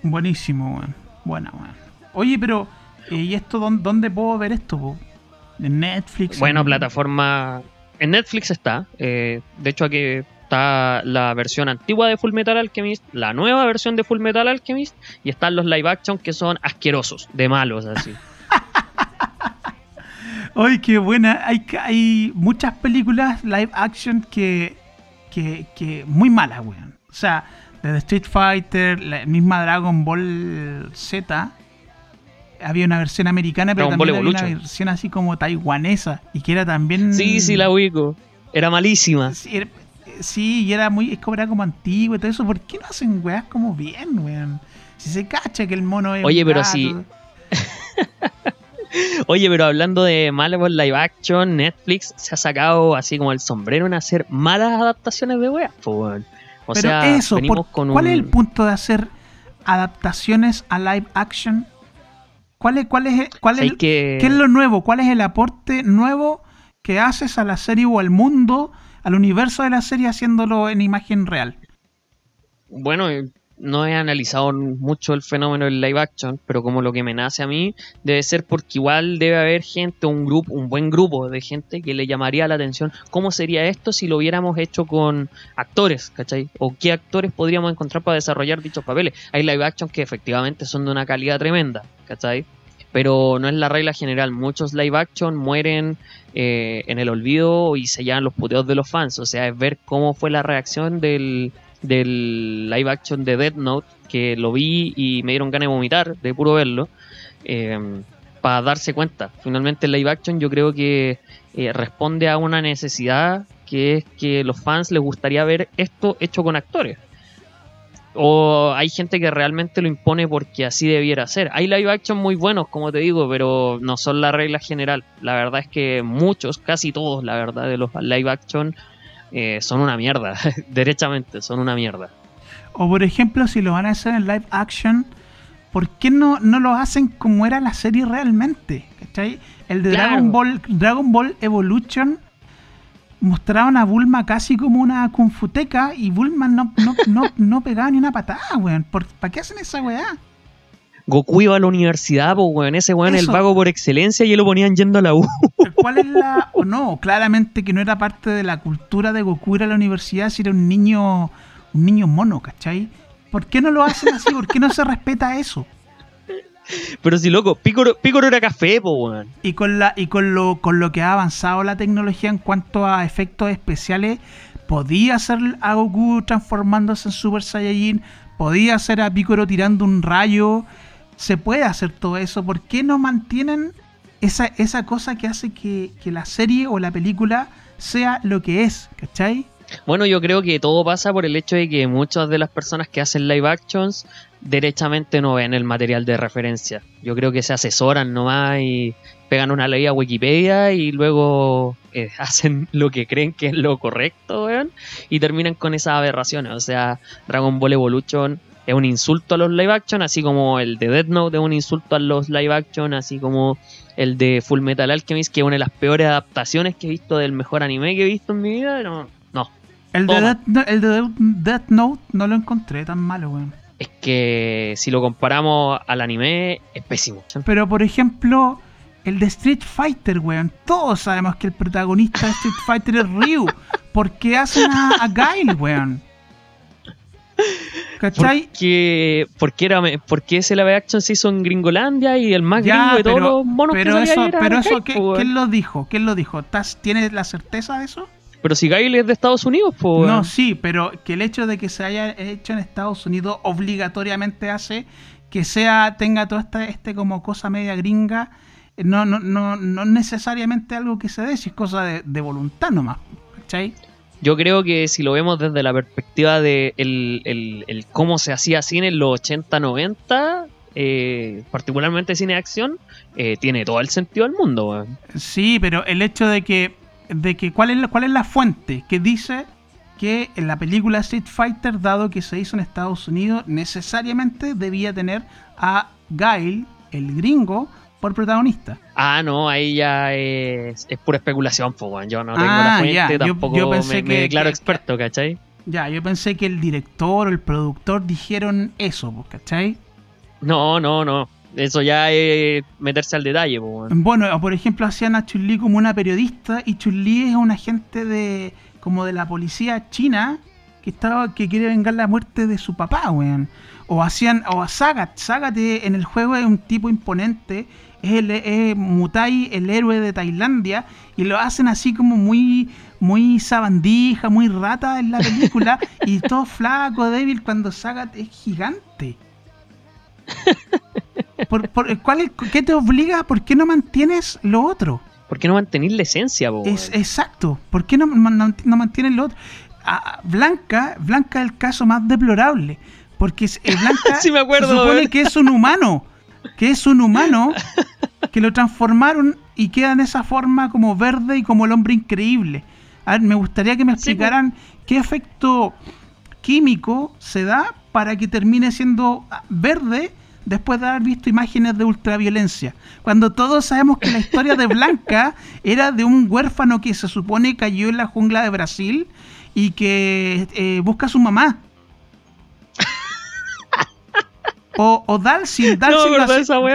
Buenísimo, Buena, Oye, pero, eh, ¿y esto dónde, puedo ver esto? En Netflix. Bueno, plataforma. En Netflix está. Eh, de hecho, aquí está la versión antigua de Full Metal Alchemist, la nueva versión de Full Metal Alchemist, y están los live action que son asquerosos, de malos, así. ¡Ay, qué buena! Hay, hay muchas películas live action que, que, que muy malas, weón. O sea, desde Street Fighter, la misma Dragon Ball Z, había una versión americana, pero también había una versión así como taiwanesa y que era también. Sí, sí, la ubico. Era malísima. Sí, y era muy. Es como, era como antiguo y todo eso. ¿Por qué no hacen weas como bien, weón? Si se cacha que el mono es. Oye, pero sí. Oye, pero hablando de Marvel Live Action, Netflix se ha sacado así como el sombrero en hacer malas adaptaciones de weas. O pero sea, eso, ¿cuál es el punto de hacer adaptaciones a live action ¿Cuál es, cuál es, cuál es, ¿Qué es lo nuevo? ¿Cuál es el aporte nuevo que haces a la serie o al mundo, al universo de la serie haciéndolo en imagen real? Bueno, no he analizado mucho el fenómeno del live action, pero como lo que me nace a mí debe ser porque igual debe haber gente, un grupo, un buen grupo de gente que le llamaría la atención cómo sería esto si lo hubiéramos hecho con actores, ¿cachai? O qué actores podríamos encontrar para desarrollar dichos papeles. Hay live action que efectivamente son de una calidad tremenda, ¿cachai? Pero no es la regla general. Muchos live action mueren eh, en el olvido y se llevan los puteos de los fans. O sea, es ver cómo fue la reacción del, del live action de Dead Note, que lo vi y me dieron ganas de vomitar de puro verlo, eh, para darse cuenta. Finalmente el live action yo creo que eh, responde a una necesidad que es que los fans les gustaría ver esto hecho con actores. O hay gente que realmente lo impone porque así debiera ser. Hay live action muy buenos, como te digo, pero no son la regla general. La verdad es que muchos, casi todos, la verdad, de los live action eh, son una mierda. Derechamente, son una mierda. O por ejemplo, si lo van a hacer en live action, ¿por qué no, no lo hacen como era la serie realmente? ¿Cachai? El de Dragon Ball, Dragon Ball Evolution mostraban a Bulma casi como una confuteca y Bulma no, no, no, no pegaba ni una patada, weón. ¿Para qué hacen esa weá? Goku iba a la universidad, pues, weón. Ese weón es el vago por excelencia y él lo ponían yendo a la U. ¿Cuál es la.? O no, claramente que no era parte de la cultura de Goku ir a la universidad si era un niño. Un niño mono, ¿cachai? ¿Por qué no lo hacen así? ¿Por qué no se respeta eso? Pero si loco, Picoro, era café, po, weón. Y con la, y con lo, con lo que ha avanzado la tecnología en cuanto a efectos especiales, podía hacer a Goku transformándose en Super Saiyajin, podía hacer a Picoro tirando un rayo, se puede hacer todo eso. ¿Por qué no mantienen esa, esa cosa que hace que, la serie o la película sea lo que es? ¿Cachai? Bueno, yo creo que todo pasa por el hecho de que muchas de las personas que hacen live actions derechamente no ven el material de referencia. Yo creo que se asesoran nomás y pegan una ley a Wikipedia y luego eh, hacen lo que creen que es lo correcto, ¿vean? y terminan con esas aberraciones. O sea, Dragon Ball Evolution es un insulto a los live action, así como el de Death Note es un insulto a los live action, así como el de Full Metal Alchemist, que es una de las peores adaptaciones que he visto del mejor anime que he visto en mi vida. No, no. El, de Death, el de Death Note no lo encontré tan malo, weón. Es que si lo comparamos al anime, es pésimo. Pero por ejemplo, el de Street Fighter, weón. Todos sabemos que el protagonista de Street Fighter es Ryu. ¿Por qué hacen a, a Guile, weón? ¿Cachai? Porque, porque, era, porque ese live action se hizo en Gringolandia y el más gringo de todos los monos pero que eso, Pero eso, ¿qué, ¿quién lo dijo? ¿Quién lo dijo? ¿Tienes la certeza de eso? Pero si Guile es de Estados Unidos, pues. No, sí, pero que el hecho de que se haya hecho en Estados Unidos obligatoriamente hace que sea, tenga toda esta este como cosa media gringa. No, no, no, no necesariamente algo que se dé, si es cosa de, de voluntad nomás. ¿Cachai? Yo creo que si lo vemos desde la perspectiva de el, el, cómo se hacía cine en los 80-90, eh, particularmente cine de acción, eh, tiene todo el sentido del mundo. Sí, pero el hecho de que, de que ¿cuál, es la, ¿cuál es la fuente que dice que en la película Street Fighter, dado que se hizo en Estados Unidos, necesariamente debía tener a Guile, el gringo, por protagonista? Ah, no, ahí ya es, es pura especulación, pues. Yo no tengo Ah, la fuente, ya, yo- tampoco yo pensé me, declaro que- experto, ¿cachai? Ya, yo pensé que el director o el productor dijeron eso, pues, ¿cachai? No, no, no. Eso ya es meterse al detalle, pues. Bueno, por ejemplo, hacían a Chun-Li como una periodista y Chun-Li es un agente de como de la policía china que estaba que quiere vengar la muerte de su papá, weón. O hacían o a Sagat, Sagat en el juego es un tipo imponente, es el es Mutai, el héroe de Tailandia y lo hacen así como muy muy sabandija, muy rata en la película y todo flaco, débil cuando Sagat es gigante. Por, por- ¿cuál es- ¿Qué te obliga? ¿Por qué no mantienes lo otro? ¿Por qué no mantener la esencia, Es, exacto. ¿Por qué no, man- no mantienes lo otro? Blanca, Blanca es el caso más deplorable. Porque es- eh, Blanca Sí me acuerdo, se supone que es un humano. Que es un humano que lo transformaron y queda en esa forma como verde y como el hombre increíble. A ver, me gustaría que me Sí, explicaran qué efecto químico se da para que termine siendo verde después de haber visto imágenes de ultraviolencia. Cuando todos sabemos que la historia de Blanca era de un huérfano que se supone cayó en la jungla de Brasil y que eh, busca a su mamá. O, o Dalsin, Dalsin,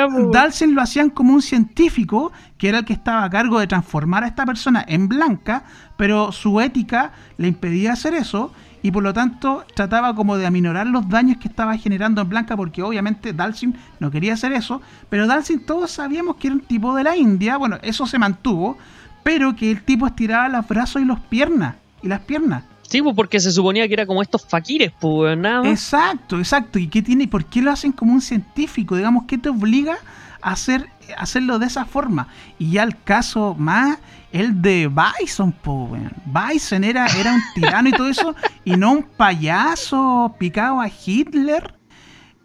lo. Dalsin lo hacían como un científico que era el que estaba a cargo de transformar a esta persona en blanca, pero su ética le impedía hacer eso y por lo tanto trataba como de aminorar los daños que estaba generando en blanca porque obviamente Dalsin no quería hacer eso, pero Dalsin todos sabíamos que era un tipo de la India, bueno, eso se mantuvo, pero que el tipo estiraba los brazos y las piernas, y las piernas. Sí, pues porque se suponía que era como estos faquires, pues, nada más. Exacto, exacto. ¿Y qué tiene? ¿Por qué lo hacen como un científico? Digamos, ¿qué te obliga a hacer a hacerlo de esa forma? Y ya el caso más, el de Bison, weón. Bison era, era un tirano y todo eso, y no un payaso picado a Hitler,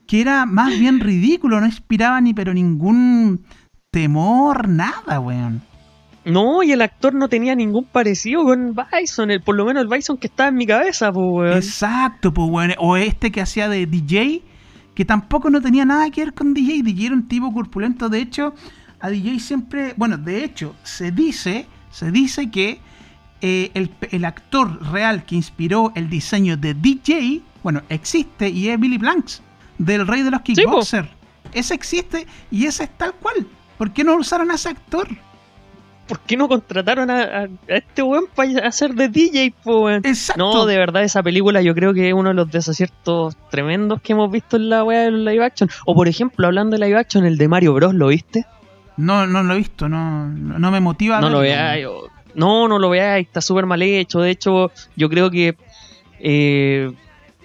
que era más bien ridículo, no inspiraba ni pero ningún temor, nada, weón. No, y el actor no tenía ningún parecido con Bison, el, por lo menos el Bison que estaba en mi cabeza, pues, weón. Exacto, pues bueno. O este que hacía de DJ, que tampoco no tenía nada que ver con DJ. DJ era un tipo corpulento. De hecho, a DJ siempre. Bueno, de hecho, se dice. Se dice que eh, el, el actor real que inspiró el diseño de DJ, bueno, existe y es Billy Blanks, del rey de los kickboxers. ese existe y ese es tal cual. ¿Por qué no usaron a ese actor? ¿Por qué no contrataron a, a- a este weón para hacer de DJ, weón? Exacto. No, de verdad, esa película yo creo que es uno de los desaciertos tremendos que hemos visto en la weá del live action. O por ejemplo, hablando de live action, el de Mario Bros, ¿lo viste? No, no lo he visto, no, no me motiva. No lo veáis. No, no lo veáis, está súper mal hecho. De hecho, yo creo que eh,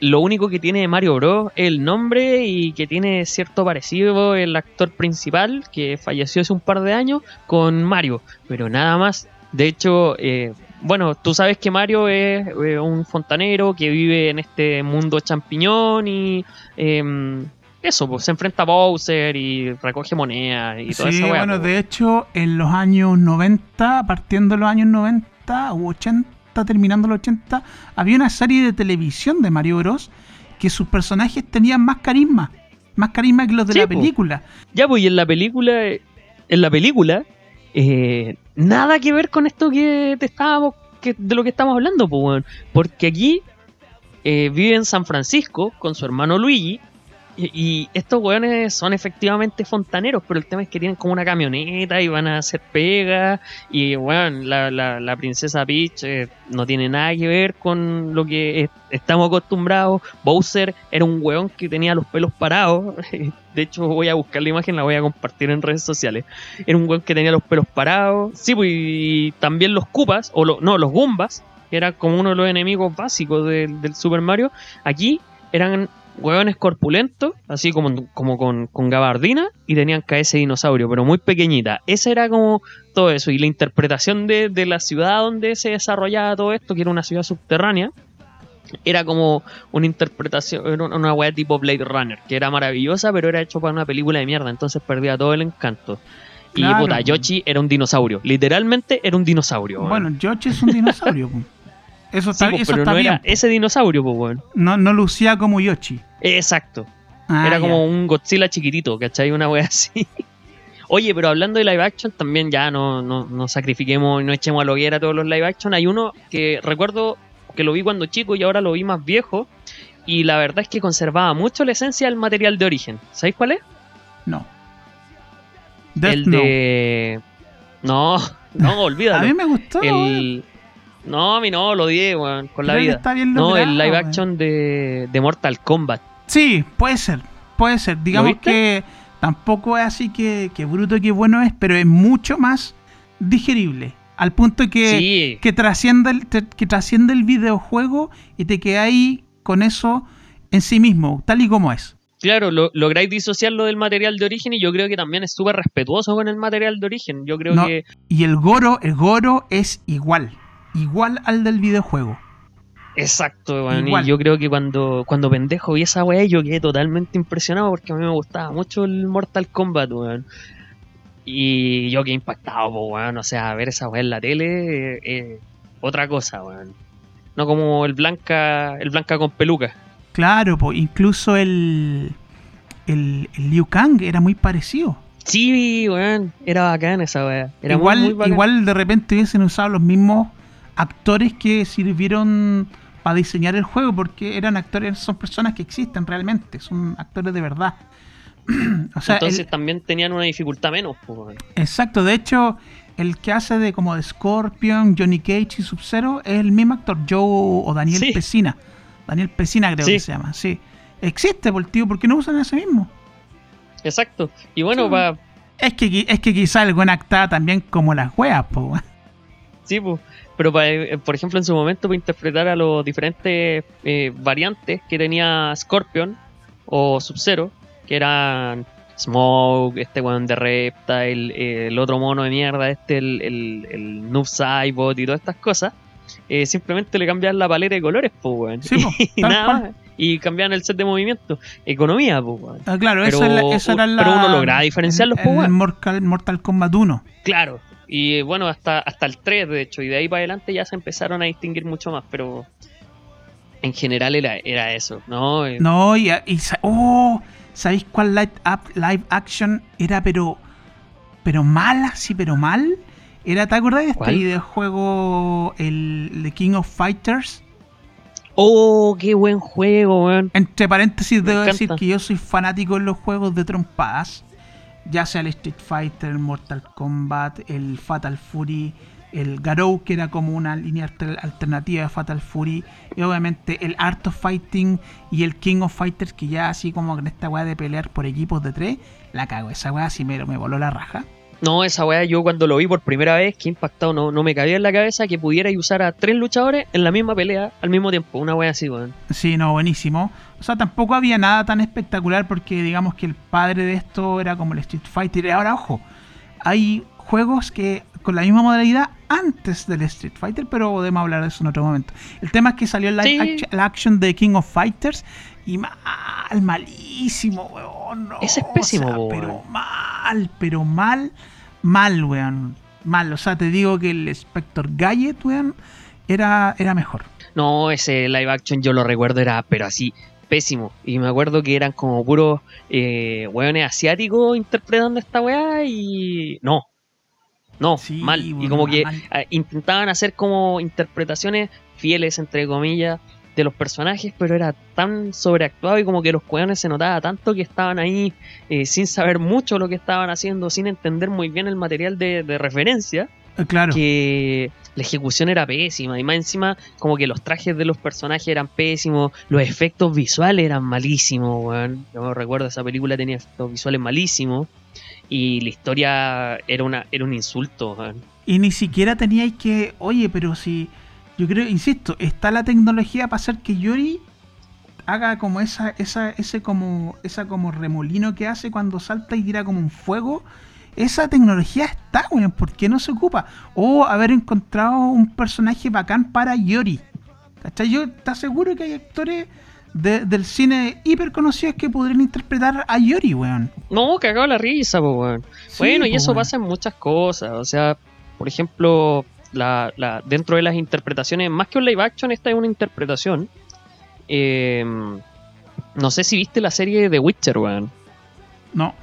lo único que tiene Mario Bros es el nombre y que tiene cierto parecido el actor principal, que falleció hace un par de años, con Mario. Pero nada más. De hecho, eh, bueno, tú sabes que Mario es eh, un fontanero que vive en este mundo champiñón y... em, eso, pues se enfrenta a Bowser y recoge monedas y toda Sí, esa bueno, pues. de hecho, en los años 90, partiendo de los años 90 u 80, terminando los 80, había una serie de televisión de Mario Bros. que sus personajes tenían más carisma, más carisma que los de Sí, la po. película. Ya, pues, y en la película, en la película, eh, nada que ver con esto que te estábamos, que, de lo que estamos hablando, pues. Porque aquí eh, vive en San Francisco con su hermano Luigi. Y, y estos weones son efectivamente fontaneros, pero el tema es que tienen como una camioneta y van a hacer pega. Y weón, la, la, la princesa Peach eh, no tiene nada que ver con lo que es- estamos acostumbrados. Bowser era un weón que tenía los pelos parados. De hecho, voy a buscar la imagen, la voy a compartir en redes sociales. Era un weón que tenía los pelos parados. Sí, pues y también los Koopas, o no, los Goombas, que era como uno de los enemigos básicos del Super Mario. Aquí eran hueones corpulentos, así como, como con, con gabardina, y tenían cabeza de dinosaurio, pero muy pequeñita. Esa era como todo eso, y la interpretación de, de la ciudad donde se desarrollaba todo esto, que era una ciudad subterránea, era como una interpretación, era una weá tipo Blade Runner, que era maravillosa, pero era hecho para una película de mierda, entonces perdía todo el encanto. Y Claro. puta, Yoshi era un dinosaurio, literalmente era un dinosaurio. Bueno, Yoshi es un dinosaurio. Eso Sí, está, pues, eso pero está no bien. era ese dinosaurio, pues, weón. No, no lucía como Yoshi. Exacto. Ah, Era ya. como un Godzilla chiquitito, ¿cachai? Una wea así. Oye, pero hablando de live action, también ya no, no, no sacrifiquemos y no echemos a la hoguera todos los live action. Hay uno que recuerdo que lo vi cuando chico y ahora lo vi más viejo. Y la verdad es que conservaba mucho la esencia del material de origen. ¿Sabéis cuál es? No. Death el Note. de. No, no, olvídalo. A mí me gustó. el... No, a mí no, lo odié, weón, con la vida. está bien No, el live action de, de Mortal Kombat. Sí, puede ser. Puede ser. Digamos que tampoco es así que, que bruto que bueno es, pero es mucho más digerible. Al punto que, sí, que, trasciende el, que trasciende el videojuego y te queda ahí con eso en sí mismo, tal y como es. Claro, lo, lográis disociarlo del material de origen y yo creo que también es súper respetuoso con el material de origen. Yo creo No. que Y el Goro, el Goro es igual. Igual al del videojuego. exacto, weón, Igual. y yo creo que cuando, cuando pendejo vi esa weá yo quedé totalmente impresionado porque a mí me gustaba mucho el Mortal Kombat, weón. Y yo quedé impactado, po, weón. O sea, ver esa weá en la tele eh, eh, otra cosa, weón. No como el blanca, el blanca con peluca. Claro, po, incluso el, el, el Liu Kang era muy parecido. Sí, weón, era bacán esa weá. Era igual, muy, muy bacán. igual de repente hubiesen usado los mismos actores que sirvieron para diseñar el juego, porque eran actores, son personas que existen realmente, son actores de verdad. o sea, Entonces el- también tenían una dificultad menos, exacto, de hecho, el que hace de como de Scorpion, Johnny Cage y Sub-Zero es el mismo actor, Joe o Daniel Sí. Pesina. Daniel Pesina creo Sí. que se llama, sí. Existe, por el tío, ¿por qué no usan ese mismo? Exacto. Y bueno, Sí. Es que, es que quizá el buen actaba también como las weas, po. sí, po. Pero pa- eh, por ejemplo en su momento para interpretar a los diferentes eh, variantes que tenía Scorpion o Sub-Zero, que eran Smoke, este weón de Reptile, el otro mono de mierda, este, el, el, el Noob Saibot y todas estas cosas, eh, simplemente le cambiaban la paleta de colores, pues weón. Sí, y nada cual. más. Y cambiaban el set de movimiento. Economía, pues weón. Ah, claro, Pero- eso, es la- eso era la. pero uno lograba diferenciarlos, en weón. Mortal, Mortal Kombat 1. Claro, y bueno, hasta, hasta el 3 de hecho, y de ahí para adelante ya se empezaron a distinguir mucho más, pero en general era, era eso, ¿no? Eh, No, y, oh, ¿sabéis cuál live, up- live action era pero pero mala, sí, pero mal? Era, ¿te acuerdas de este ¿Cuál? videojuego el The King of Fighters? Oh, qué buen juego, weón. Entre paréntesis Me debo decir que yo soy fanático de los juegos de trompadas, ya sea el Street Fighter, el Mortal Kombat, el Fatal Fury, el Garou, que era como una línea alter- alternativa de Fatal Fury, y obviamente el Art of Fighting y el King of Fighters, que ya así como con esta weá de pelear por equipos de tres, la cago, esa weá sí me, me voló la raja. No, esa weá yo cuando lo vi por primera vez, que impactado, no, no me cabía en la cabeza que pudiera usar a tres luchadores en la misma pelea al mismo tiempo, una weá así, weón. Sí, no, buenísimo. O sea, tampoco había nada tan espectacular porque digamos que el padre de esto era como el Street Fighter. Ahora, ojo, hay juegos que con la misma modalidad antes del Street Fighter, pero podemos hablar de eso en otro momento. El tema es que salió Sí. action, la action de King of Fighters y mal, malísimo, weón. no, Ese es pésimo, o sea, pero mal, pero mal, mal, weón. Mal, o sea, te digo que el Spector Gadget, weón, era, era mejor. No, ese live action yo lo recuerdo, era, pero así, pésimo. Y me acuerdo que eran como puros eh, weones asiáticos interpretando esta weá y. No. No, Sí, mal. Y como que mal. ah, intentaban hacer como interpretaciones fieles, entre comillas, de los personajes, pero era tan sobreactuado y como que los weones se notaba tanto que estaban ahí eh, sin saber mucho lo que estaban haciendo, sin entender muy bien el material de, de referencia Eh, Claro. que la ejecución era pésima y más encima como que los trajes de los personajes eran pésimos, los efectos visuales eran malísimos, weón. Yo me recuerdo esa película tenía efectos visuales malísimos y la historia era una era un insulto, weón. Y ni siquiera teníais que, oye, pero si yo creo, insisto, está la tecnología para hacer que Yori haga como esa, esa, ese como, esa como remolino que hace cuando salta y tira como un fuego. Esa tecnología está, weón, ¿por qué no se ocupa? O haber encontrado un personaje bacán para Yori. ¿Cachai? Yo te seguro que hay actores de- del cine hiper conocidos que podrían interpretar a Yori, weón. No, cagado la risa, po, weón. Sí, bueno, y eso weón. pasa en muchas cosas. O sea, por ejemplo, la, la- dentro de las interpretaciones, más que un live action, esta es una interpretación. Eh, no sé si viste la serie de Witcher, weón. No.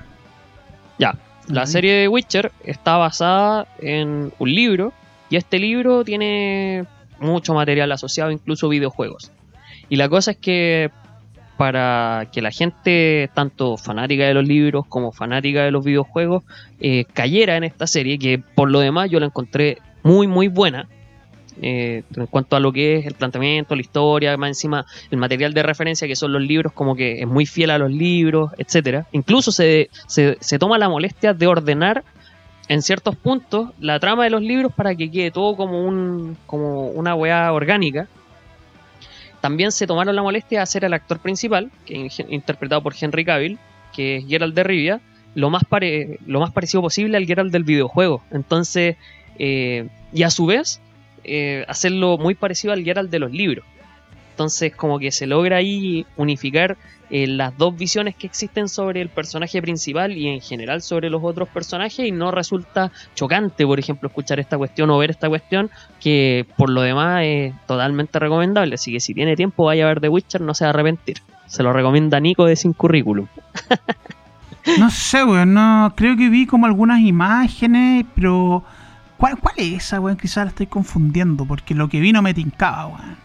Ya, la serie de Witcher está basada en un libro y este libro tiene mucho material asociado, incluso videojuegos. Y la cosa es que para que la gente, tanto fanática de los libros como fanática de los videojuegos, eh, cayera en esta serie, que por lo demás yo la encontré muy, muy buena. eh, en cuanto a lo que es el planteamiento, la historia, más encima el material de referencia que son los libros, como que es muy fiel a los libros, etcétera. Incluso se, se, se toma la molestia de ordenar en ciertos puntos la trama de los libros para que quede todo como un como una weá orgánica. También se tomaron la molestia de hacer al actor principal, que interpretado por Henry Cavill, que es Geralt de Rivia, lo más, pare- lo más parecido posible al Geralt del videojuego. Entonces, eh, y a su vez, eh, hacerlo muy parecido al Geralt de los libros. Entonces, como que se logra ahí unificar eh, las dos visiones que existen sobre el personaje principal y en general sobre los otros personajes y no resulta chocante, por ejemplo, escuchar esta cuestión o ver esta cuestión que por lo demás es totalmente recomendable. Así que si tiene tiempo vaya a ver The Witcher, no se va a arrepentir. Se lo recomienda Nico de Sin Currículum. No sé, weón, no, creo que vi como algunas imágenes, pero ¿cuál, cuál es esa, weón? Quizás la estoy confundiendo, porque lo que vi no me tincaba, weón.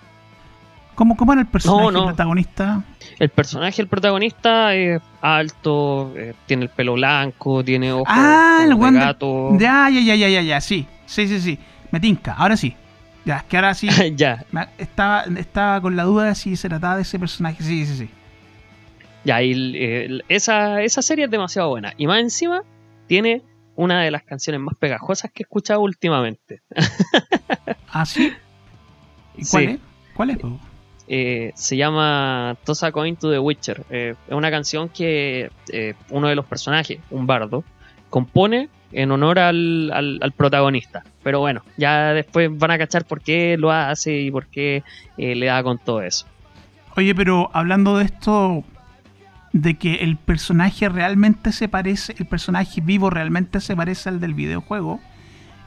¿Cómo, cómo era el personaje no. protagonista? El personaje, el protagonista, es alto, eh, tiene el pelo blanco, tiene ojos Ah, el de gato. Ya, ya, ya, ya, ya, ya, sí, sí, sí, sí, me tinca, ahora sí. Ya, es que ahora sí, ya, estaba, estaba con la duda de si se trataba de ese personaje, sí, sí, sí. Ya, y el- el- esa, esa serie es demasiado buena. Y más encima, tiene una de las canciones más pegajosas que he escuchado últimamente. ¿Ah, sí? ¿Y cuál Sí. es? ¿Cuál es? Eh, se llama Toss a Coin to the Witcher. Eh, es una canción que eh, uno de los personajes, un bardo, compone en honor al, al- al protagonista. Pero bueno, ya después van a cachar por qué lo hace y por qué le da con todo eso. Oye, pero hablando de esto, de que el personaje realmente se parece, el personaje vivo realmente se parece al del videojuego,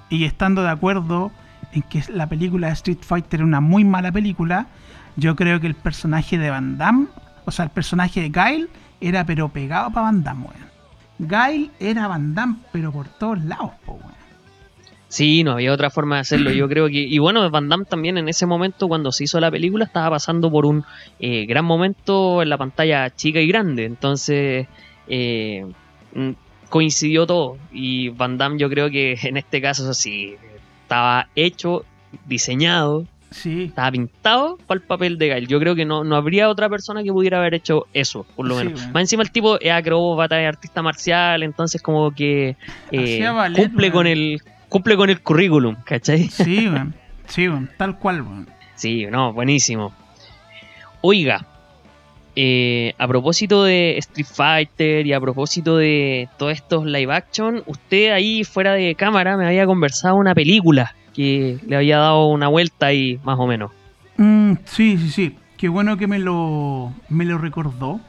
y estando de acuerdo en que la película de Street Fighter es una muy mala película, yo creo que el personaje de Van Damme, o sea, el personaje de Guile, era pero pegado para Van Damme, weón. Guile era Van Damme, pero por todos lados, po, weón. Sí, no había otra forma de hacerlo. Yo creo que. Y bueno, Van Damme también en ese momento, cuando se hizo la película, estaba pasando por un eh, gran momento en la pantalla chica y grande. Entonces. eh, mm, coincidió todo. Y Van Damme, yo creo que en este caso, sí, estaba hecho, diseñado, Sí, estaba pintado para el papel de Gail. Yo creo que no, no habría otra persona que pudiera haber hecho eso, por lo Sí, menos. Más encima, el tipo es acróbata, es artista marcial, entonces, como que eh, ballet, cumple con el cumple con el currículum, ¿cachai? sí, weón. Sí, weón. Tal cual, weón. Sí, no, buenísimo. Oiga, eh, a propósito de Street Fighter y a propósito de todos estos live action, usted ahí fuera de cámara me había conversado una película que le había dado una vuelta ahí, más o menos. Mm, sí, sí, sí. Qué bueno que me lo, me lo recordó.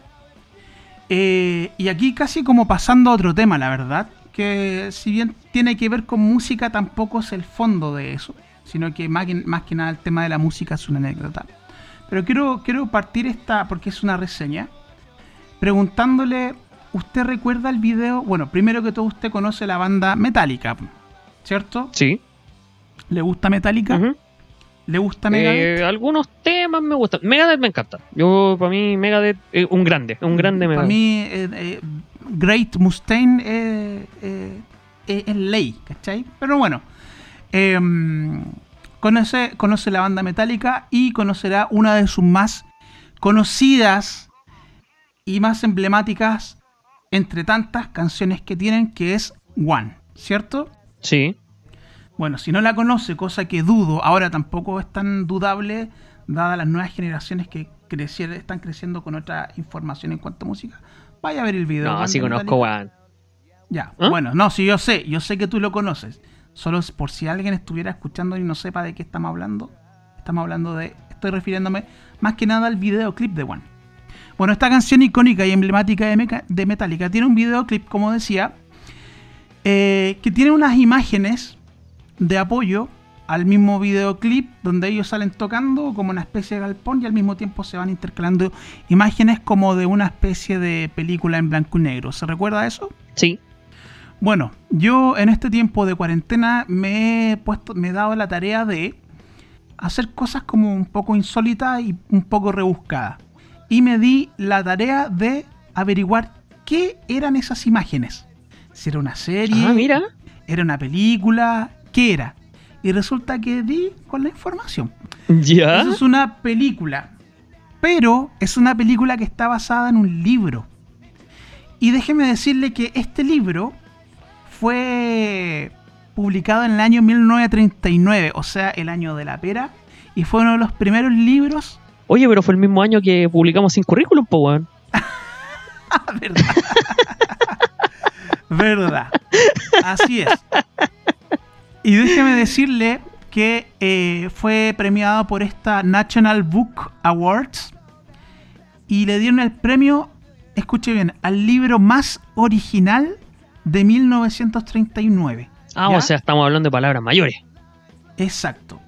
Eh, y aquí casi como pasando a otro tema, la verdad. Que si bien tiene que ver con música, tampoco es el fondo de eso. Sino que más que, más que nada el tema de la música es una anécdota. Pero quiero, quiero partir esta, porque es una reseña, preguntándole, ¿usted recuerda el video? Bueno, primero que todo usted conoce la banda Metallica, ¿cierto? Sí. ¿Le gusta Metallica? Ujú. ¿Le gusta Megadeth? Eh, algunos temas me gustan. Megadeth me encanta. Yo, para mí, Megadeth es un grande, un grande Para Megadeth. mí, eh, eh, Great Mustaine eh, eh, eh, es ley, ¿cachai? Pero bueno, em, conoce, conoce la banda metálica y conocerá una de sus más conocidas y más emblemáticas entre tantas canciones que tienen, que es One, ¿cierto? Sí. Bueno, si no la conoce, cosa que dudo, ahora tampoco es tan dudable, dadas las nuevas generaciones que están creciendo con otra información en cuanto a música, vaya a ver el video. No, sí conozco, weón. Ya, ¿Ah? bueno, no, sí, yo sé, yo sé que tú lo conoces. Solo por si alguien estuviera escuchando y no sepa de qué estamos hablando. Estamos hablando de, estoy refiriéndome más que nada al videoclip de One. Bueno, esta canción icónica y emblemática de Metallica tiene un videoclip, como decía, eh, que tiene unas imágenes de apoyo al mismo videoclip donde ellos salen tocando como una especie de galpón y al mismo tiempo se van intercalando imágenes como de una especie de película en blanco y negro. ¿Se recuerda eso? Sí. Bueno, yo en este tiempo de cuarentena me he puesto, me he dado la tarea de hacer cosas como un poco insólitas y un poco rebuscadas. Y me di la tarea de averiguar qué eran esas imágenes. Si era una serie, Ah, mira. era una película, qué era. Y resulta que di con la información. Ya. Eso es una película. Pero es una película que está basada en un libro. Y déjeme decirle que este libro fue publicado en el año 1939, o sea, el año de la pera. Y fue uno de los primeros libros. Oye, pero fue el mismo año que publicamos sin currículum, po, weón. Verdad. Verdad. Así es. Y déjeme decirle que eh, fue premiado por esta National Book Awards y le dieron el premio, escuche bien, al libro más original de 1939. Ah, ¿Ya? o sea, estamos hablando de palabras mayores. Exacto.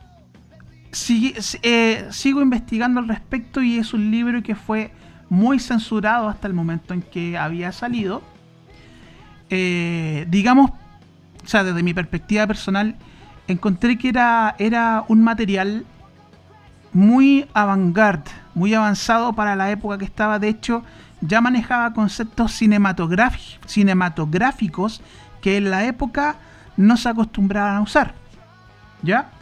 Eh, sigo investigando al respecto y es un libro que fue muy censurado hasta el momento en que había salido. Eh, digamos, o sea, desde mi perspectiva personal, encontré que era, era un material muy avant-garde, muy avanzado para la época que estaba. De hecho, ya manejaba conceptos cinematográfi- cinematográficos que en la época no se acostumbraban a usar. ¿Ya?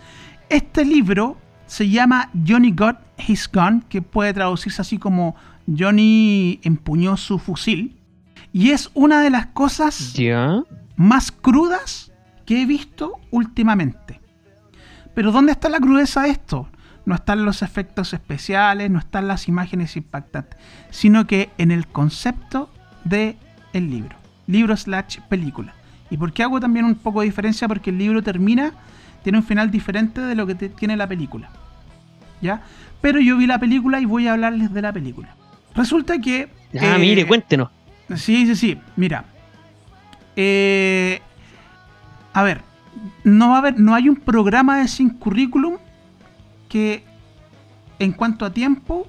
Este libro se llama Johnny Got His Gun, que puede traducirse así como Johnny empuñó su fusil. Y es una de las cosas Ya. Más crudas que he visto últimamente. Pero ¿dónde está la crudeza de esto? No están los efectos especiales, no están las imágenes impactantes, sino que en el concepto de el libro. Libro slash película. ¿Y por qué hago también un poco de diferencia? Porque el libro termina, tiene un final diferente de lo que tiene la película. ¿Ya? Pero yo vi la película y voy a hablarles de la película. Resulta que... Ya, eh, mire, cuéntenos. Sí, sí, sí. Mira. Eh, a ver. No va a haber, no hay un programa de sin currículum que en cuanto a tiempo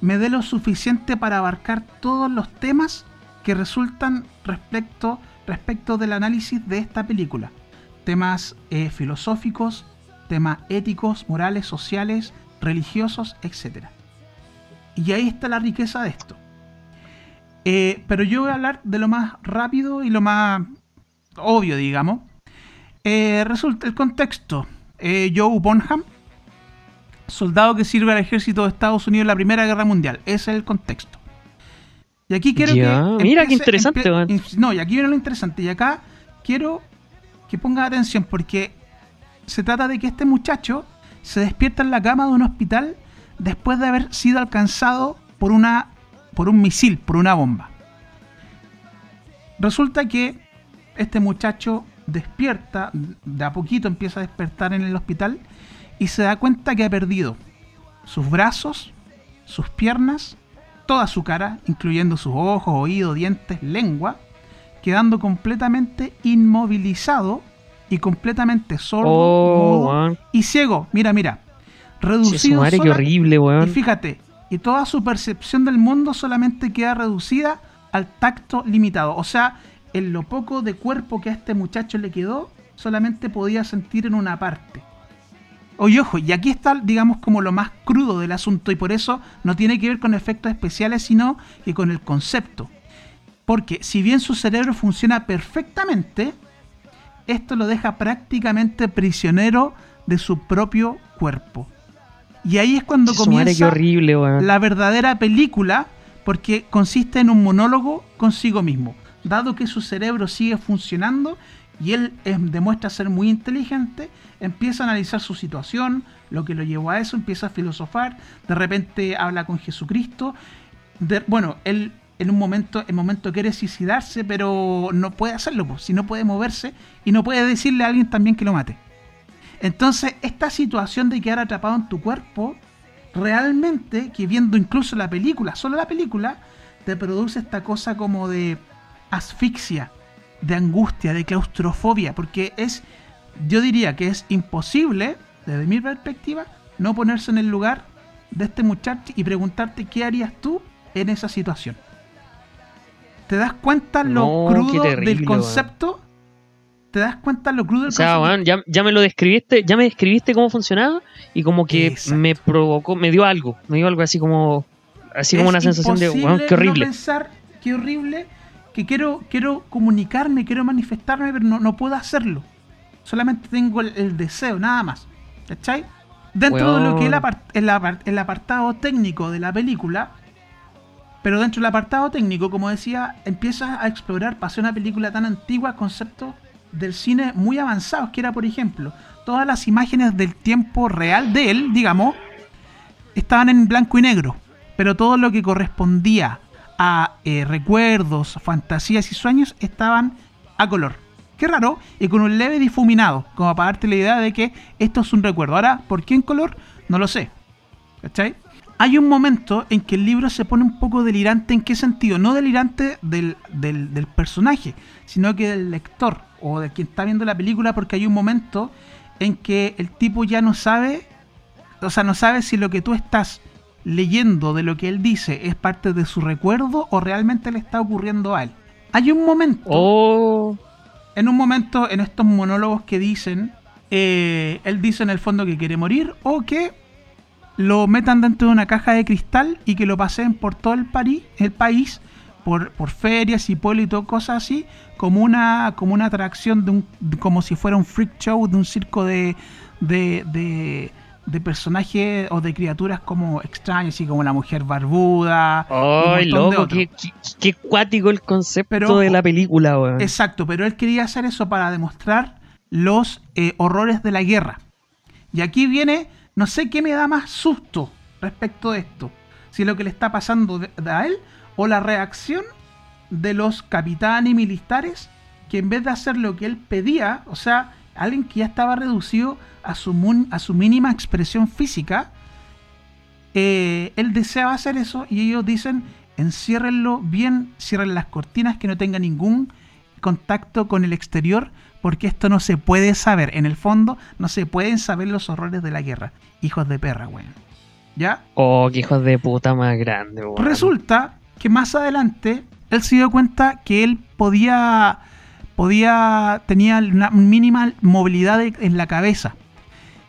me dé lo suficiente para abarcar todos los temas que resultan respecto, respecto del análisis de esta película. Temas eh, filosóficos, temas éticos, morales, sociales, religiosos, etc. Y ahí está la riqueza de esto. Eh, pero yo voy a hablar de lo más rápido y lo más obvio, digamos. Eh, resulta el contexto. Eh, Joe Bonham, soldado que sirve al ejército de Estados Unidos en la Primera Guerra Mundial. Ese es el contexto. Y aquí quiero Ya, que... mira qué interesante, No, y aquí viene lo interesante. Y acá quiero que pongas atención porque se trata de que este muchacho se despierta en la cama de un hospital después de haber sido alcanzado por una por un misil, por una bomba. Resulta que este muchacho despierta, de a poquito empieza a despertar en el hospital y se da cuenta que ha perdido sus brazos, sus piernas, toda su cara, incluyendo sus ojos, oídos, dientes, lengua, quedando completamente inmovilizado y completamente sordo, Oh, mudo y ciego. Mira, mira. Che, su Reducido qué horrible, y fíjate, y toda su percepción del mundo solamente queda reducida al tacto limitado. O sea, en lo poco de cuerpo que a este muchacho le quedó, solamente podía sentir en una parte. Oye, ojo, y aquí está, digamos, como lo más crudo del asunto, y por eso no tiene que ver con efectos especiales, sino que con el concepto. Porque si bien su cerebro funciona perfectamente, esto lo deja prácticamente prisionero de su propio cuerpo. Y ahí es cuando comienza horrible, la verdadera película, porque consiste en un monólogo consigo mismo. Dado que su cerebro sigue funcionando y él demuestra ser muy inteligente, empieza a analizar su situación, lo que lo llevó a eso, empieza a filosofar, de repente habla con Jesucristo. bueno, él en un momento, en momento quiere suicidarse, pero no puede hacerlo, pues, si no puede moverse y no puede decirle a alguien también que lo mate. Entonces, esta situación de quedar atrapado en tu cuerpo, realmente, que viendo incluso la película, solo la película, te produce esta cosa como de asfixia, de angustia, de claustrofobia, porque es, yo diría que es imposible, desde mi perspectiva, no ponerse en el lugar de este muchacho y preguntarte qué harías tú en esa situación. ¿Te das cuenta lo crudo del concepto? ¿Te das cuenta lo crudo del o sea, ya, me lo describiste, ya me describiste cómo funcionaba y como que me provocó, me dio algo, me dio algo así como así como una sensación de, wow, qué horrible. pensar, qué horrible que quiero, quiero comunicarme, quiero manifestarme, pero no, puedo hacerlo. Solamente tengo el, deseo, nada más. ¿Cachai? Dentro de lo que es el, el, apartado técnico de la película, pero dentro del apartado técnico, como decía, empiezas a explorar, para una película tan antigua, conceptos del cine muy avanzados, que era, por ejemplo, todas las imágenes del tiempo real de él, digamos, estaban en blanco y negro, pero todo lo que correspondía a eh, recuerdos, fantasías y sueños estaban a color. Qué raro, y con un leve difuminado, como para darte la idea de que esto es un recuerdo. Ahora, ¿por qué en color? No lo sé. ¿Cachai? Hay un momento en que el libro se pone un poco delirante. ¿En qué sentido? No delirante del, del personaje, sino que del lector o de quien está viendo la película, porque hay un momento en que el tipo ya no sabe, o sea, no sabe si lo que tú estás leyendo de lo que él dice es parte de su recuerdo o realmente le está ocurriendo a él. Hay un momento. Oh. En un momento, en estos monólogos que dicen, eh, él dice en el fondo que quiere morir o que lo metan dentro de una caja de cristal y que lo pasen por todo el, el país, por, por ferias y pueblos y todo, cosas así, como una, como una atracción, de un, como si fuera un freak show de un circo de, de de personajes o de criaturas como extrañas, así como la mujer barbuda. ¡Ay, loco! Qué, qué, cuático el concepto de la película, weón. Exacto, pero él quería hacer eso para demostrar los eh, horrores de la guerra. Y aquí viene, no sé qué me da más susto respecto de esto. Si lo que le está pasando a él o la reacción de los capitanes militares que en vez de hacer lo que él pedía, o sea, alguien que ya estaba reducido a su, a su mínima expresión física, eh, él deseaba hacer eso y ellos dicen, enciérrenlo bien, cierren las cortinas, que no tenga ningún contacto con el exterior, porque esto no se puede saber. En el fondo, no se pueden saber los horrores de la guerra. Hijos de perra, weón. ¿Ya? Oh, qué hijos de puta más grande, weón. Resulta que más adelante, él se dio cuenta que él podía, podía, tenía una mínima movilidad en la cabeza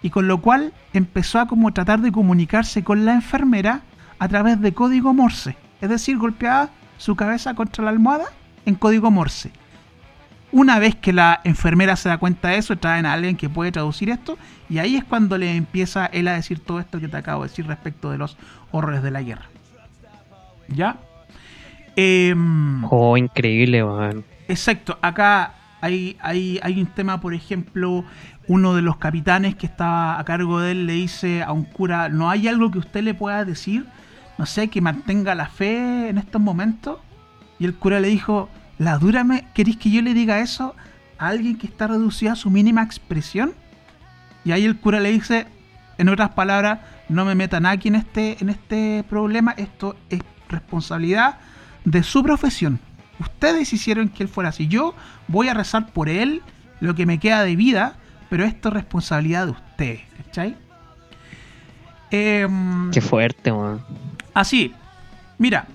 y con lo cual empezó a como tratar de comunicarse con la enfermera a través de código Morse, es decir, golpeaba su cabeza contra la almohada en código Morse. Una vez que la enfermera se da cuenta de eso, traen a alguien que puede traducir esto, y ahí es cuando le empieza él a decir todo esto que te acabo de decir respecto de los horrores de la guerra. ¿Ya? Em, oh, increíble, man. Exacto, acá hay, hay, hay un tema, por ejemplo, uno de los capitanes que estaba a cargo de él le dice a un cura, ¿no hay algo que usted le pueda decir? No sé, que mantenga la fe en estos momentos. Y el cura le dijo, ¿la dura me queréis que yo le diga eso a alguien que está reducido a su mínima expresión? Y ahí el cura le dice, en otras palabras, no me metan aquí en este, en este problema, esto es responsabilidad de su profesión. Ustedes hicieron que él fuera así. Yo voy a rezar por él lo que me queda de vida pero esto es responsabilidad de ustedes, ¿cachai? Em, Qué fuerte, man. Así, mira,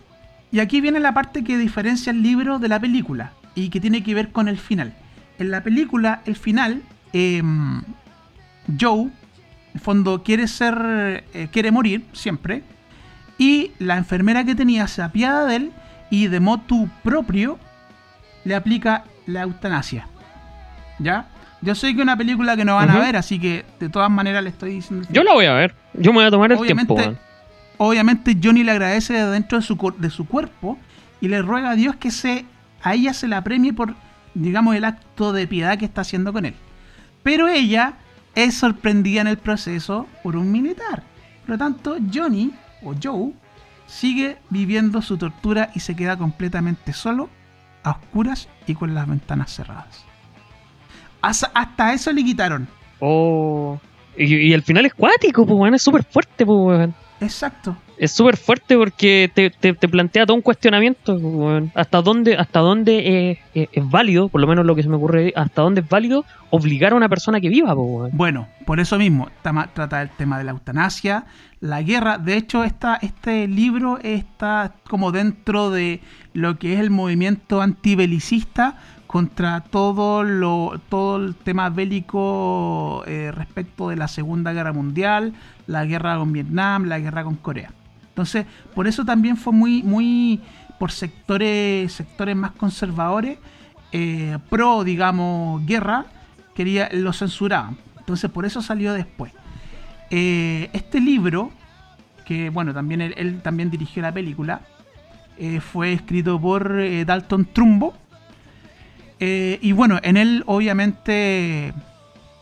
y aquí viene la parte que diferencia el libro de la película y que tiene que ver con el final. En la película, el final, em, Joe, en el fondo, quiere ser, eh, quiere morir siempre, y la enfermera que tenía se apiada de él y de motu propio le aplica la eutanasia. ¿Ya? Yo sé que es una película que no van a ver, así que de todas maneras le estoy diciendo. Yo la voy a ver. Yo me voy a tomar el tiempo. Obviamente Johnny le agradece de dentro de su, de su cuerpo y le ruega a Dios que se, a ella se la premie por digamos, el acto de piedad que está haciendo con él. Pero ella es sorprendida en el proceso por un militar. Por lo tanto, Johnny, o Joe, sigue viviendo su tortura y se queda completamente solo, a oscuras y con las ventanas cerradas. Hasta, eso le quitaron. Oh. Y, el final es cuático, pues, es súper fuerte, pues, Exacto es súper fuerte porque te, te, plantea todo un cuestionamiento. ¿Hasta dónde, hasta dónde es, válido, por lo menos lo que se me ocurre, hasta dónde es válido obligar a una persona que viva? bueno, por eso mismo, trata el tema de la eutanasia, la guerra. De hecho, esta, este libro está como dentro de lo que es el movimiento antibelicista contra todo lo todo el tema bélico eh, respecto de la Segunda Guerra Mundial, la guerra con Vietnam, la guerra con Corea. Entonces, por eso también fue muy, muy por sectores, sectores más conservadores, eh, pro, digamos, guerra, quería, lo censuraban. Entonces, por eso salió después. Eh, este libro, que bueno, también él, también dirigió la película, fue escrito por Dalton Trumbo. Y bueno, en él obviamente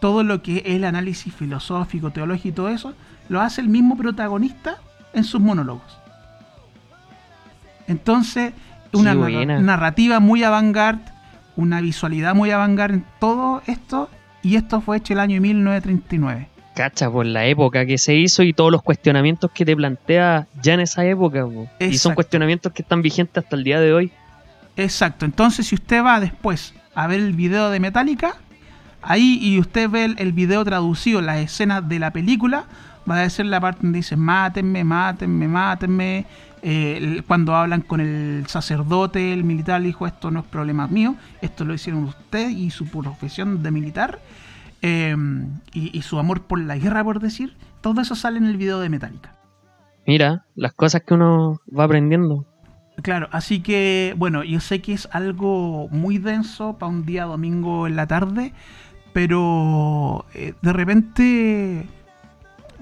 todo lo que es el análisis filosófico, teológico y todo eso, lo hace el mismo protagonista en sus monólogos. Entonces, una narrativa muy avant una visualidad muy avant en todo esto, y esto fue hecho el año 1939. Cacha, por la época que se hizo y todos los cuestionamientos que te plantea ya en esa época. Y son cuestionamientos que están vigentes hasta el día de hoy. Exacto, entonces si usted va después a ver el video de Metallica, ahí y usted ve el, video traducido, las escenas de la película, va a ser la parte donde dice mátenme, mátenme, mátenme. Eh, cuando hablan con el sacerdote, el militar, dijo esto no es problema mío, esto lo hicieron usted y su profesión de militar em, y, su amor por la guerra, por decir, todo eso sale en el video de Metallica. Mira, las cosas que uno va aprendiendo. Claro, así que bueno, yo sé que es algo muy denso para un día domingo en la tarde, pero eh, de repente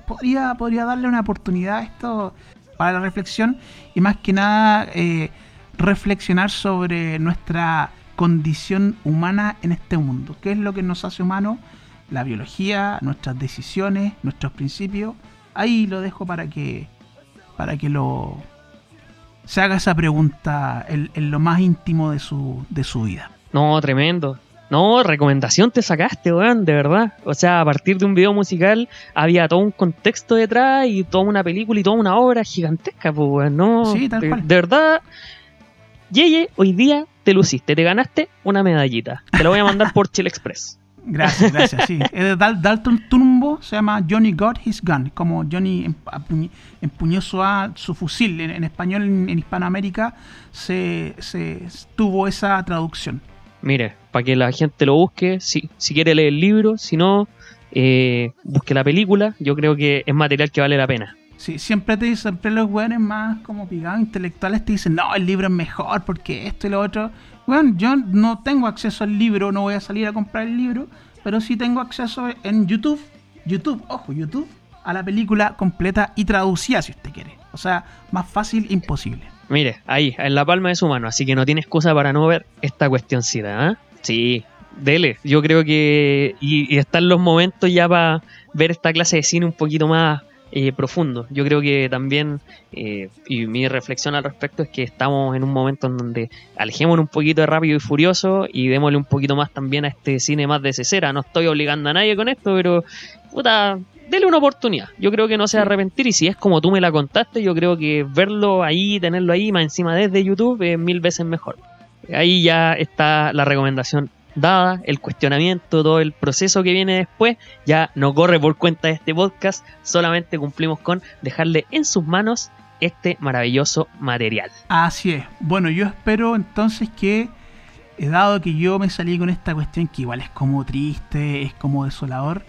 podría, podría darle una oportunidad a esto para la reflexión y más que nada eh, reflexionar sobre nuestra condición humana en este mundo. ¿Qué es lo que nos hace humanos? La biología, nuestras decisiones, nuestros principios. Ahí lo dejo para que, para que lo se haga esa pregunta en, en lo más íntimo de su, de su vida. No, tremendo. No, recomendación te sacaste, weón, de verdad. O sea, a partir de un video musical había todo un contexto detrás y toda una película y toda una obra gigantesca, pues, weón. No, sí, tal de, cual. de verdad, Yeye, hoy día te luciste, te ganaste una medallita. Te la voy a mandar por Chile Express. Gracias, gracias, sí. Dalton Tumbo se llama Johnny Got His Gun, como Johnny empuñó su, su fusil. En, español, en, Hispanoamérica, se, se tuvo esa traducción. Mire, para que la gente lo busque, si, si quiere leer el libro, si no, eh, busque la película, yo creo que es material que vale la pena. Sí, siempre te siempre los weones más como pigados intelectuales te dicen, no, el libro es mejor porque esto y lo otro. Bueno, yo no tengo acceso al libro, no voy a salir a comprar el libro, pero sí tengo acceso en YouTube, YouTube, ojo, YouTube, a la película completa y traducida si usted quiere. O sea, más fácil imposible. Mire, ahí, en la palma de su mano, así que no tiene excusa para no ver esta cuestioncita, ¿eh? Sí, dele. Yo creo que. Y, están los momentos ya para ver esta clase de cine un poquito más eh, profundo. Yo creo que también, eh, y mi reflexión al respecto es que estamos en un momento en donde alejémonos un poquito de rápido y furioso y démosle un poquito más también a este cine más de cesera. No estoy obligando a nadie con esto, pero puta, dele una oportunidad. Yo creo que no se arrepentir y si es como tú me la contaste, yo creo que verlo ahí, tenerlo ahí más encima desde YouTube es mil veces mejor. Ahí ya está la recomendación dada, el cuestionamiento, todo el proceso que viene después, ya no corre por cuenta de este podcast, solamente cumplimos con dejarle en sus manos este maravilloso material. Así es. Bueno, yo espero entonces que, eh, dado que yo me salí con esta cuestión que igual es como triste, es como desolador,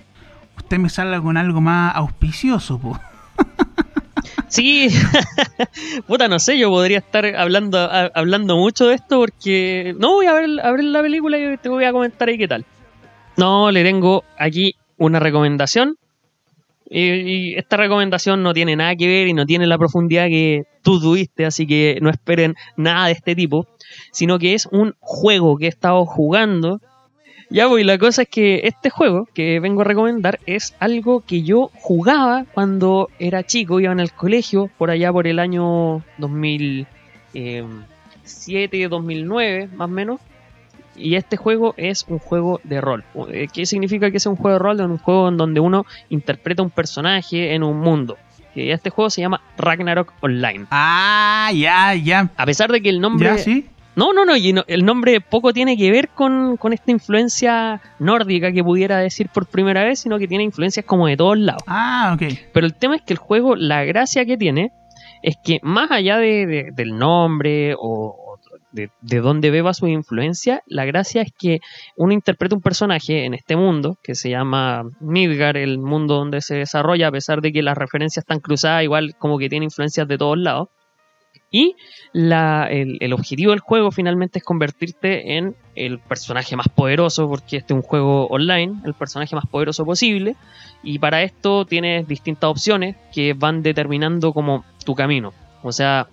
usted me salga con algo más auspicioso, pues. Sí, puta, no sé, yo podría estar hablando, hablando mucho de esto porque no voy a ver, la película y te voy a comentar ahí qué tal. No, le tengo aquí una recomendación, Y, y esta recomendación no tiene nada que ver y no tiene la profundidad que tú tuviste, así que no esperen nada de este tipo, sino que es un juego que he estado jugando. Ya voy, la cosa es que este juego que vengo a recomendar es algo que yo jugaba cuando era chico, iba en el colegio, por allá por el año 2007, 2009, más o menos. Y este juego es un juego de rol. Eh, ¿Qué significa que es un juego de rol? Es un juego en donde uno interpreta un personaje en un mundo. Este juego se llama Ragnarok Online. Ah, ya, ya. A pesar de que el nombre... Ya, sí. No, no, no, y no- el nombre poco tiene que ver con, con esta influencia nórdica que pudiera decir por primera vez, sino que tiene influencias como de todos lados. Ah, ok. Pero el tema es que el juego, la gracia que tiene, es que más allá de, de- del nombre o, o de, de dónde beba su influencia, la gracia es que uno interpreta un personaje en este mundo, que se llama Midgar, el mundo donde se desarrolla, a pesar de que las referencias están cruzadas, igual como que tiene influencias de todos lados. Y la- el, el objetivo del juego finalmente es convertirte en el personaje más poderoso, porque este es un juego online, el personaje más poderoso posible. Y para esto tienes distintas opciones que van determinando como tu camino. O sea,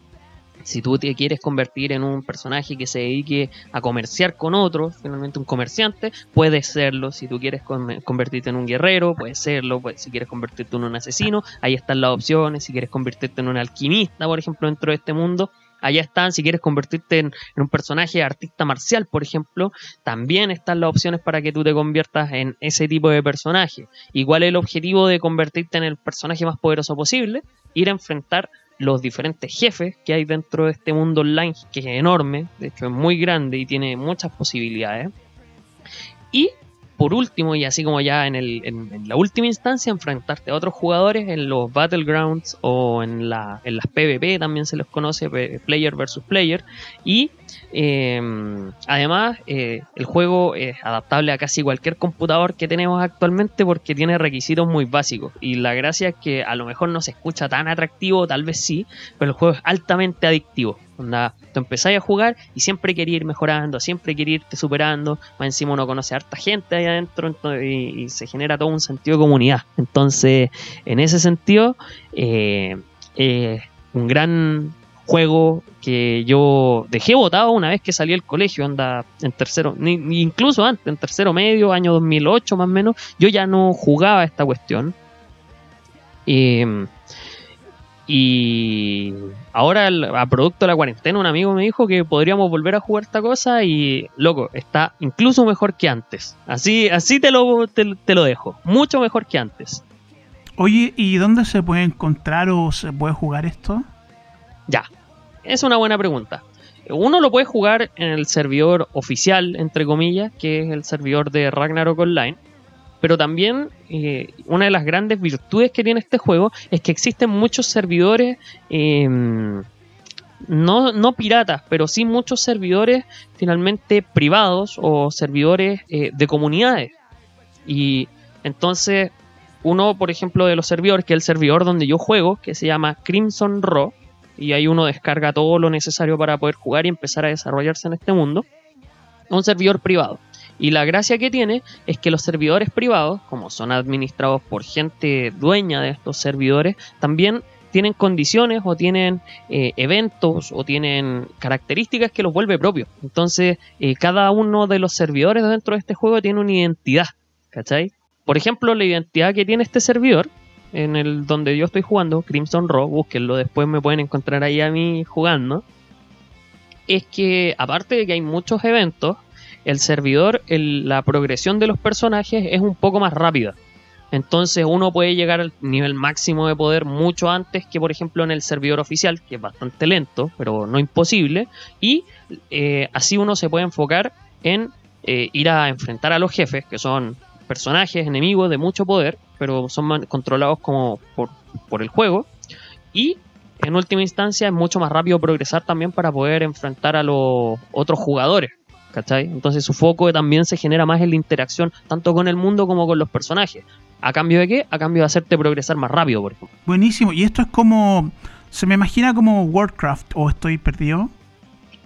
si tú te quieres convertir en un personaje que se dedique a comerciar con otros, finalmente un comerciante, puedes serlo. Si tú quieres con- convertirte en un guerrero, puedes serlo. Pues, si quieres convertirte en un asesino, ahí están las opciones. Si quieres convertirte en un alquimista, por ejemplo, dentro de este mundo, allá están. Si quieres convertirte en, en un personaje artista marcial, por ejemplo, también están las opciones para que tú te conviertas en ese tipo de personaje. Igual el objetivo de convertirte en el personaje más poderoso posible, ir a enfrentar los diferentes jefes que hay dentro de este mundo online, que es enorme, de hecho es muy grande y tiene muchas posibilidades. Y por último, y así como ya en, el, en, la última instancia, enfrentarte a otros jugadores en los Battlegrounds o en, la, en las PvP, también se los conoce, Player versus Player. Y eh, además, eh, el juego es adaptable a casi cualquier computador que tenemos actualmente porque tiene requisitos muy básicos. Y la gracia es que a lo mejor no se escucha tan atractivo, tal vez sí, pero el juego es altamente adictivo. Onda, tú empezáis a jugar y siempre quería ir mejorando, siempre quería irte superando. Más encima uno conoce a harta gente ahí adentro y, se genera todo un sentido de comunidad. Entonces, en ese sentido, eh, un gran juego que yo dejé botado una vez que salí del colegio, anda en tercero, ni incluso antes, en tercero medio, año 2008 más o menos, yo ya no jugaba esta cuestión. Eh, y ahora, a producto de la cuarentena, un amigo me dijo que podríamos volver a jugar esta cosa y, loco, está incluso mejor que antes. Así, así te, lo, te, te lo dejo. Mucho mejor que antes. Oye, ¿y dónde se puede encontrar o se puede jugar esto? Ya, es una buena pregunta. Uno lo puede jugar en el servidor oficial, entre comillas, que es el servidor de Ragnarok Online. Pero también eh, una de las grandes virtudes que tiene este juego es que existen muchos servidores, eh, no, no piratas, pero sí muchos servidores finalmente privados o servidores eh, de comunidades. Y entonces, uno, por ejemplo, de los servidores, que es el servidor donde yo juego, que se llama Crimson Raw, y ahí uno descarga todo lo necesario para poder jugar y empezar a desarrollarse en este mundo. Un servidor privado. Y la gracia que tiene es que los servidores privados, como son administrados por gente dueña de estos servidores, también tienen condiciones o tienen eh, eventos o tienen características que los vuelve propios. Entonces, eh, cada uno de los servidores dentro de este juego tiene una identidad. ¿Cachai? Por ejemplo, la identidad que tiene este servidor en el donde yo estoy jugando, Crimson Raw, búsquenlo, después me pueden encontrar ahí a mí jugando. Es que aparte de que hay muchos eventos, el servidor, la progresión de los personajes es un poco más rápida. Entonces uno puede llegar al nivel máximo de poder mucho antes que por ejemplo en el servidor oficial, que es bastante lento, pero no imposible. Y eh, así uno se puede enfocar en eh, ir a enfrentar a los jefes, que son personajes enemigos de mucho poder, pero son controlados como por, por el juego. Y en última instancia es mucho más rápido progresar también para poder enfrentar a los otros jugadores. ¿Cachai? Entonces su foco también se genera más en la interacción tanto con el mundo como con los personajes. ¿A cambio de qué? A cambio de hacerte progresar más rápido, por ejemplo. Buenísimo. Y esto es como. Se me imagina como Warcraft o estoy perdido.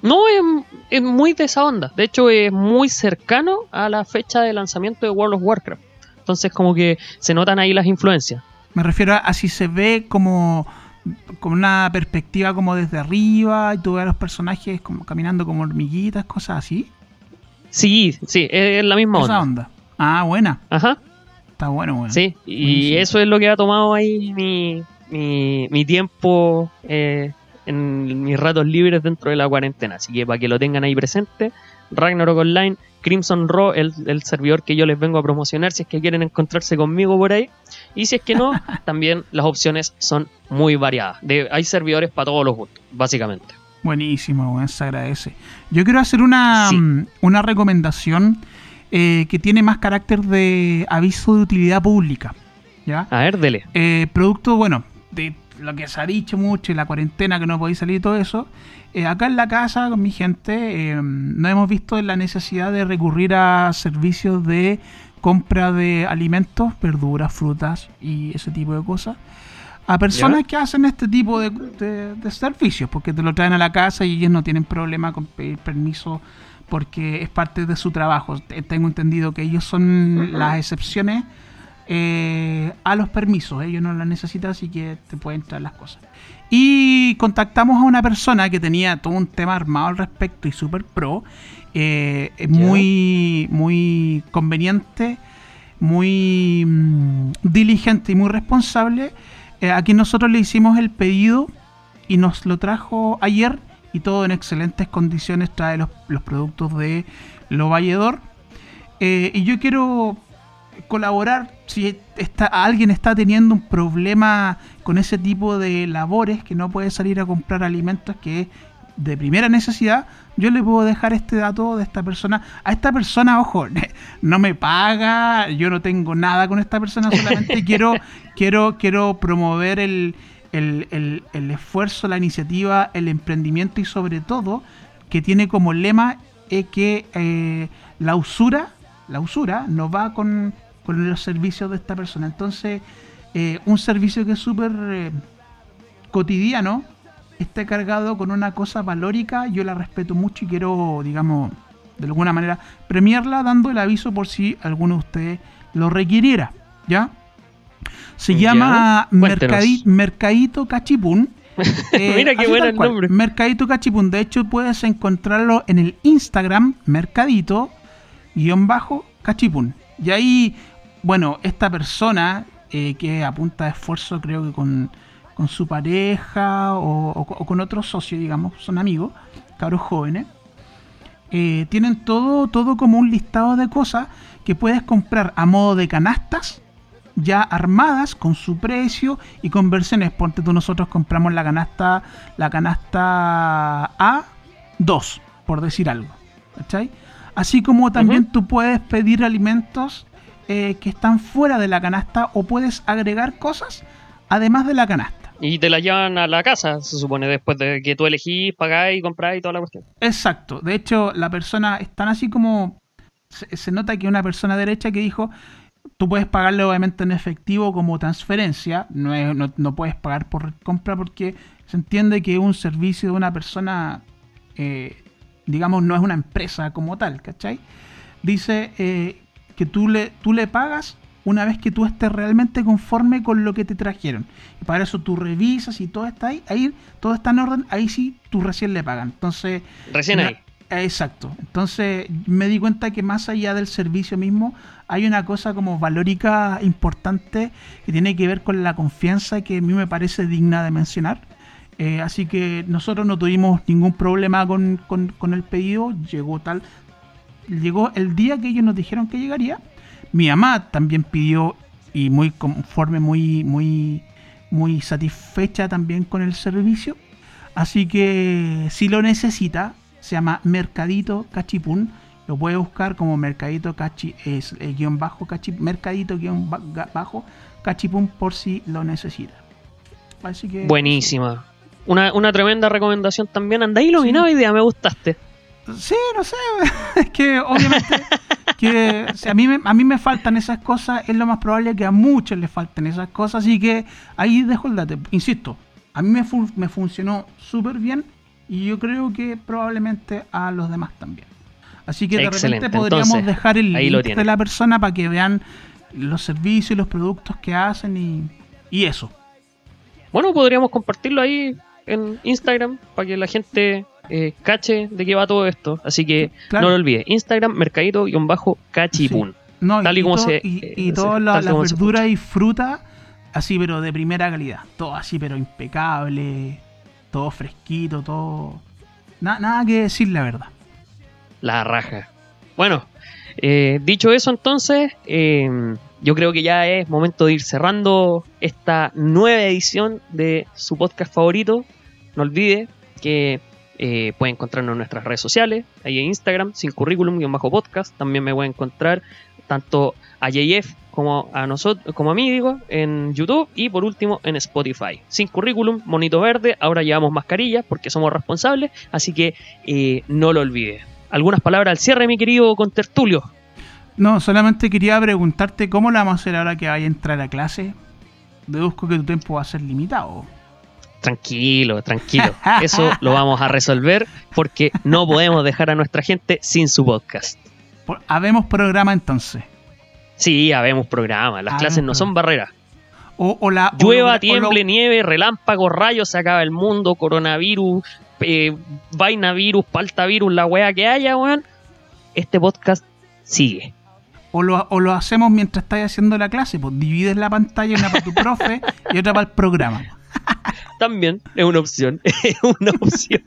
No, es, es muy de esa onda. De hecho, es muy cercano a la fecha de lanzamiento de World of Warcraft. Entonces, como que se notan ahí las influencias. Me refiero a, si se ve como con una perspectiva como desde arriba y tú ves a los personajes como caminando como hormiguitas, cosas así. Sí, sí, es la misma Esa onda. Ah, buena. Ajá. Está bueno, bueno. Sí, y eso es lo que ha tomado ahí mi, mi, mi tiempo eh, en mis ratos libres dentro de la cuarentena. Así que para que lo tengan ahí presente, Ragnarok Online, Crimson Raw, el, el, servidor que yo les vengo a promocionar si es que quieren encontrarse conmigo por ahí. Y si es que no, también las opciones son muy variadas. De, hay servidores para todos los gustos, básicamente. Buenísimo, bueno, se agradece. Yo quiero hacer una, mm, una recomendación eh, que tiene más carácter de aviso de utilidad pública. ¿ya? A ver, dele. Eh, producto, bueno, de lo que se ha dicho mucho y la cuarentena que no podéis salir y todo eso. Eh, acá en la casa con mi gente eh, no hemos visto la necesidad de recurrir a servicios de compra de alimentos, verduras, frutas y ese tipo de cosas a personas que hacen este tipo de, de, servicios, porque te lo traen a la casa y ellos no tienen problema con pedir permiso porque es parte de su trabajo. Tengo entendido que ellos son las excepciones eh, a los permisos, ellos no las necesitan, así que te pueden traer las cosas. Y contactamos a una persona que tenía todo un tema armado al respecto y super pro, eh, muy, muy conveniente, muy mm, diligente y muy responsable eh, aquí nosotros le hicimos el pedido y nos lo trajo ayer y todo en excelentes condiciones. Trae los, productos de Lo Valledor. Eh, y yo quiero colaborar si está, alguien está teniendo un problema con ese tipo de labores que no puede salir a comprar alimentos que es de primera necesidad, yo le puedo dejar este dato de esta persona. A esta persona, ojo, no me paga, yo no tengo nada con esta persona, solamente quiero, quiero, quiero promover el, el, el, esfuerzo, la iniciativa, el emprendimiento y sobre todo que tiene como lema eh, que eh, la usura, la usura no va con, con, los servicios de esta persona. Entonces, eh, un servicio que es súper cotidiano, esté cargado con una cosa valórica, yo la respeto mucho y quiero, digamos, de alguna manera premiarla dando el aviso por si alguno de ustedes lo requiriera, ¿ya? Se llama Mercadito Cachipún. Eh, Mira qué bueno el nombre. Mercadito Cachipún. De hecho, puedes encontrarlo en el Instagram, Mercadito, guion bajo, Cachipún. Y ahí, bueno, esta persona eh, que apunta esfuerzo, creo que con con su pareja o, con otro socio, digamos, son amigos, cabros jóvenes, eh, tienen todo, todo como un listado de cosas que puedes comprar a modo de canastas ya armadas con su precio y con versiones. Ponte tú, nosotros compramos la canasta, la canasta A2, por decir algo. ¿Cachai? Así como también tú puedes pedir alimentos eh, que están fuera de la canasta o puedes agregar cosas además de la canasta. Y te la llevan a la casa, se supone, después de que tú elegís, pagás y comprás y toda la cuestión. Exacto. De hecho, la persona es tan así como. Se, nota que una persona derecha que dijo. Tú puedes pagarle obviamente en efectivo como transferencia, no, no, puedes pagar por compra porque se entiende que un servicio de una persona, eh, digamos, no es una empresa como tal, ¿cachai? Dice eh, que tú le, tú le pagas una vez que tú estés realmente conforme con lo que te trajeron. Y para eso tú revisas y todo está ahí, ahí todo está en orden, ahí sí tú recién le pagan. Entonces... Recién ahí. Exacto. Entonces me di cuenta que más allá del servicio mismo hay una cosa como valórica importante que tiene que ver con la confianza que a mí me parece digna de mencionar. Eh, así que nosotros no tuvimos ningún problema con, con el pedido. Llegó tal. Llegó el día que ellos nos dijeron que llegaría mi mamá también pidió y muy conforme, muy, muy, muy satisfecha también con el servicio. Así que si lo necesita, se llama Mercadito Cachipún. Lo puede buscar como Mercadito Cachi, es, eh, guion bajo Mercadito guion bajo Cachipún por si lo necesita. Así que, Buenísima. Una, una tremenda recomendación también. Anda iluminado idea, me gustaste. Sí, no sé. es que obviamente que a, mí me, a mí me faltan esas cosas, es lo más probable que a muchos les falten esas cosas, así que ahí dejo el dato. Insisto, a mí me, me funcionó súper bien y yo creo que probablemente a los demás también. Así que de repente podríamos dejar el link de la persona para que vean los servicios y los productos que hacen y, Y eso. Bueno, podríamos compartirlo ahí en Instagram para que la gente eh, cache de qué va todo esto. Así que Claro. no lo olvide. Instagram, mercadito-cachipún. No, Tal y como se- y, eh, todas la- las se verduras y frutas, así, pero de primera calidad. Todo así, pero impecable. Todo fresquito, todo. Na- nada que decir, la verdad. La raja. Bueno, eh, dicho eso entonces, eh, yo creo que ya es momento de ir cerrando esta nueva edición de su podcast favorito. No olvide que eh, puede encontrarnos en nuestras redes sociales, ahí en Instagram, sin currículum-podcast. También me puede encontrar tanto a JF como a nosotros, como a mí, digo, en YouTube y por último en Spotify. Sin currículum, monito verde, ahora llevamos mascarillas porque somos responsables, así que eh, no lo olvide. Algunas palabras al cierre, mi querido contertulio. No, solamente quería preguntarte cómo lo vamos a hacer ahora que vaya a entrar a clase. Deduzco que tu tiempo va a ser limitado. Tranquilo, tranquilo. Eso lo vamos a resolver porque no podemos dejar a nuestra gente sin su podcast. Habemos programa entonces. Sí, habemos programa. Las Habemos clases no son barreras. O, o la, o Llueva, lo- tiemble, lo- nieve, relámpago, rayos, se acaba el mundo, coronavirus, eh, vainavirus, paltavirus, la wea que haya, weón. Este podcast sigue. O lo, o lo hacemos mientras estás haciendo la clase, pues divides la pantalla, una para tu profe y otra para el programa. También es una opción. Es una opción.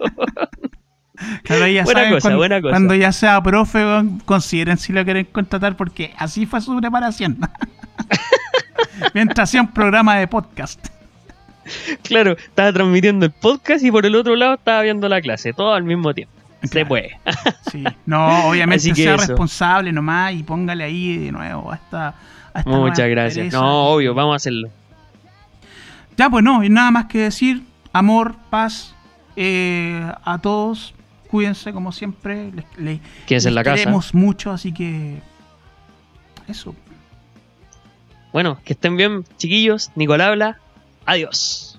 Claro, ya Buena cosa, cuando, buena cosa. cuando ya sea profe, consideren si lo quieren contratar porque así fue su preparación. mientras hacía un programa de podcast. claro, estaba transmitiendo el podcast y por el otro lado estaba viendo la clase. Todo al mismo tiempo. Se Claro. puede. Sí. No, obviamente sea eso. responsable nomás y póngale ahí de nuevo a esta, a esta Muchas gracias. No, obvio, vamos a hacerlo. Ya, pues no, y nada más que decir. Amor, paz eh, a todos. Cuídense como siempre. Les, les- en la les casa. queremos mucho, así que. Eso. Bueno, que estén bien, chiquillos. Nicolás habla. Adiós.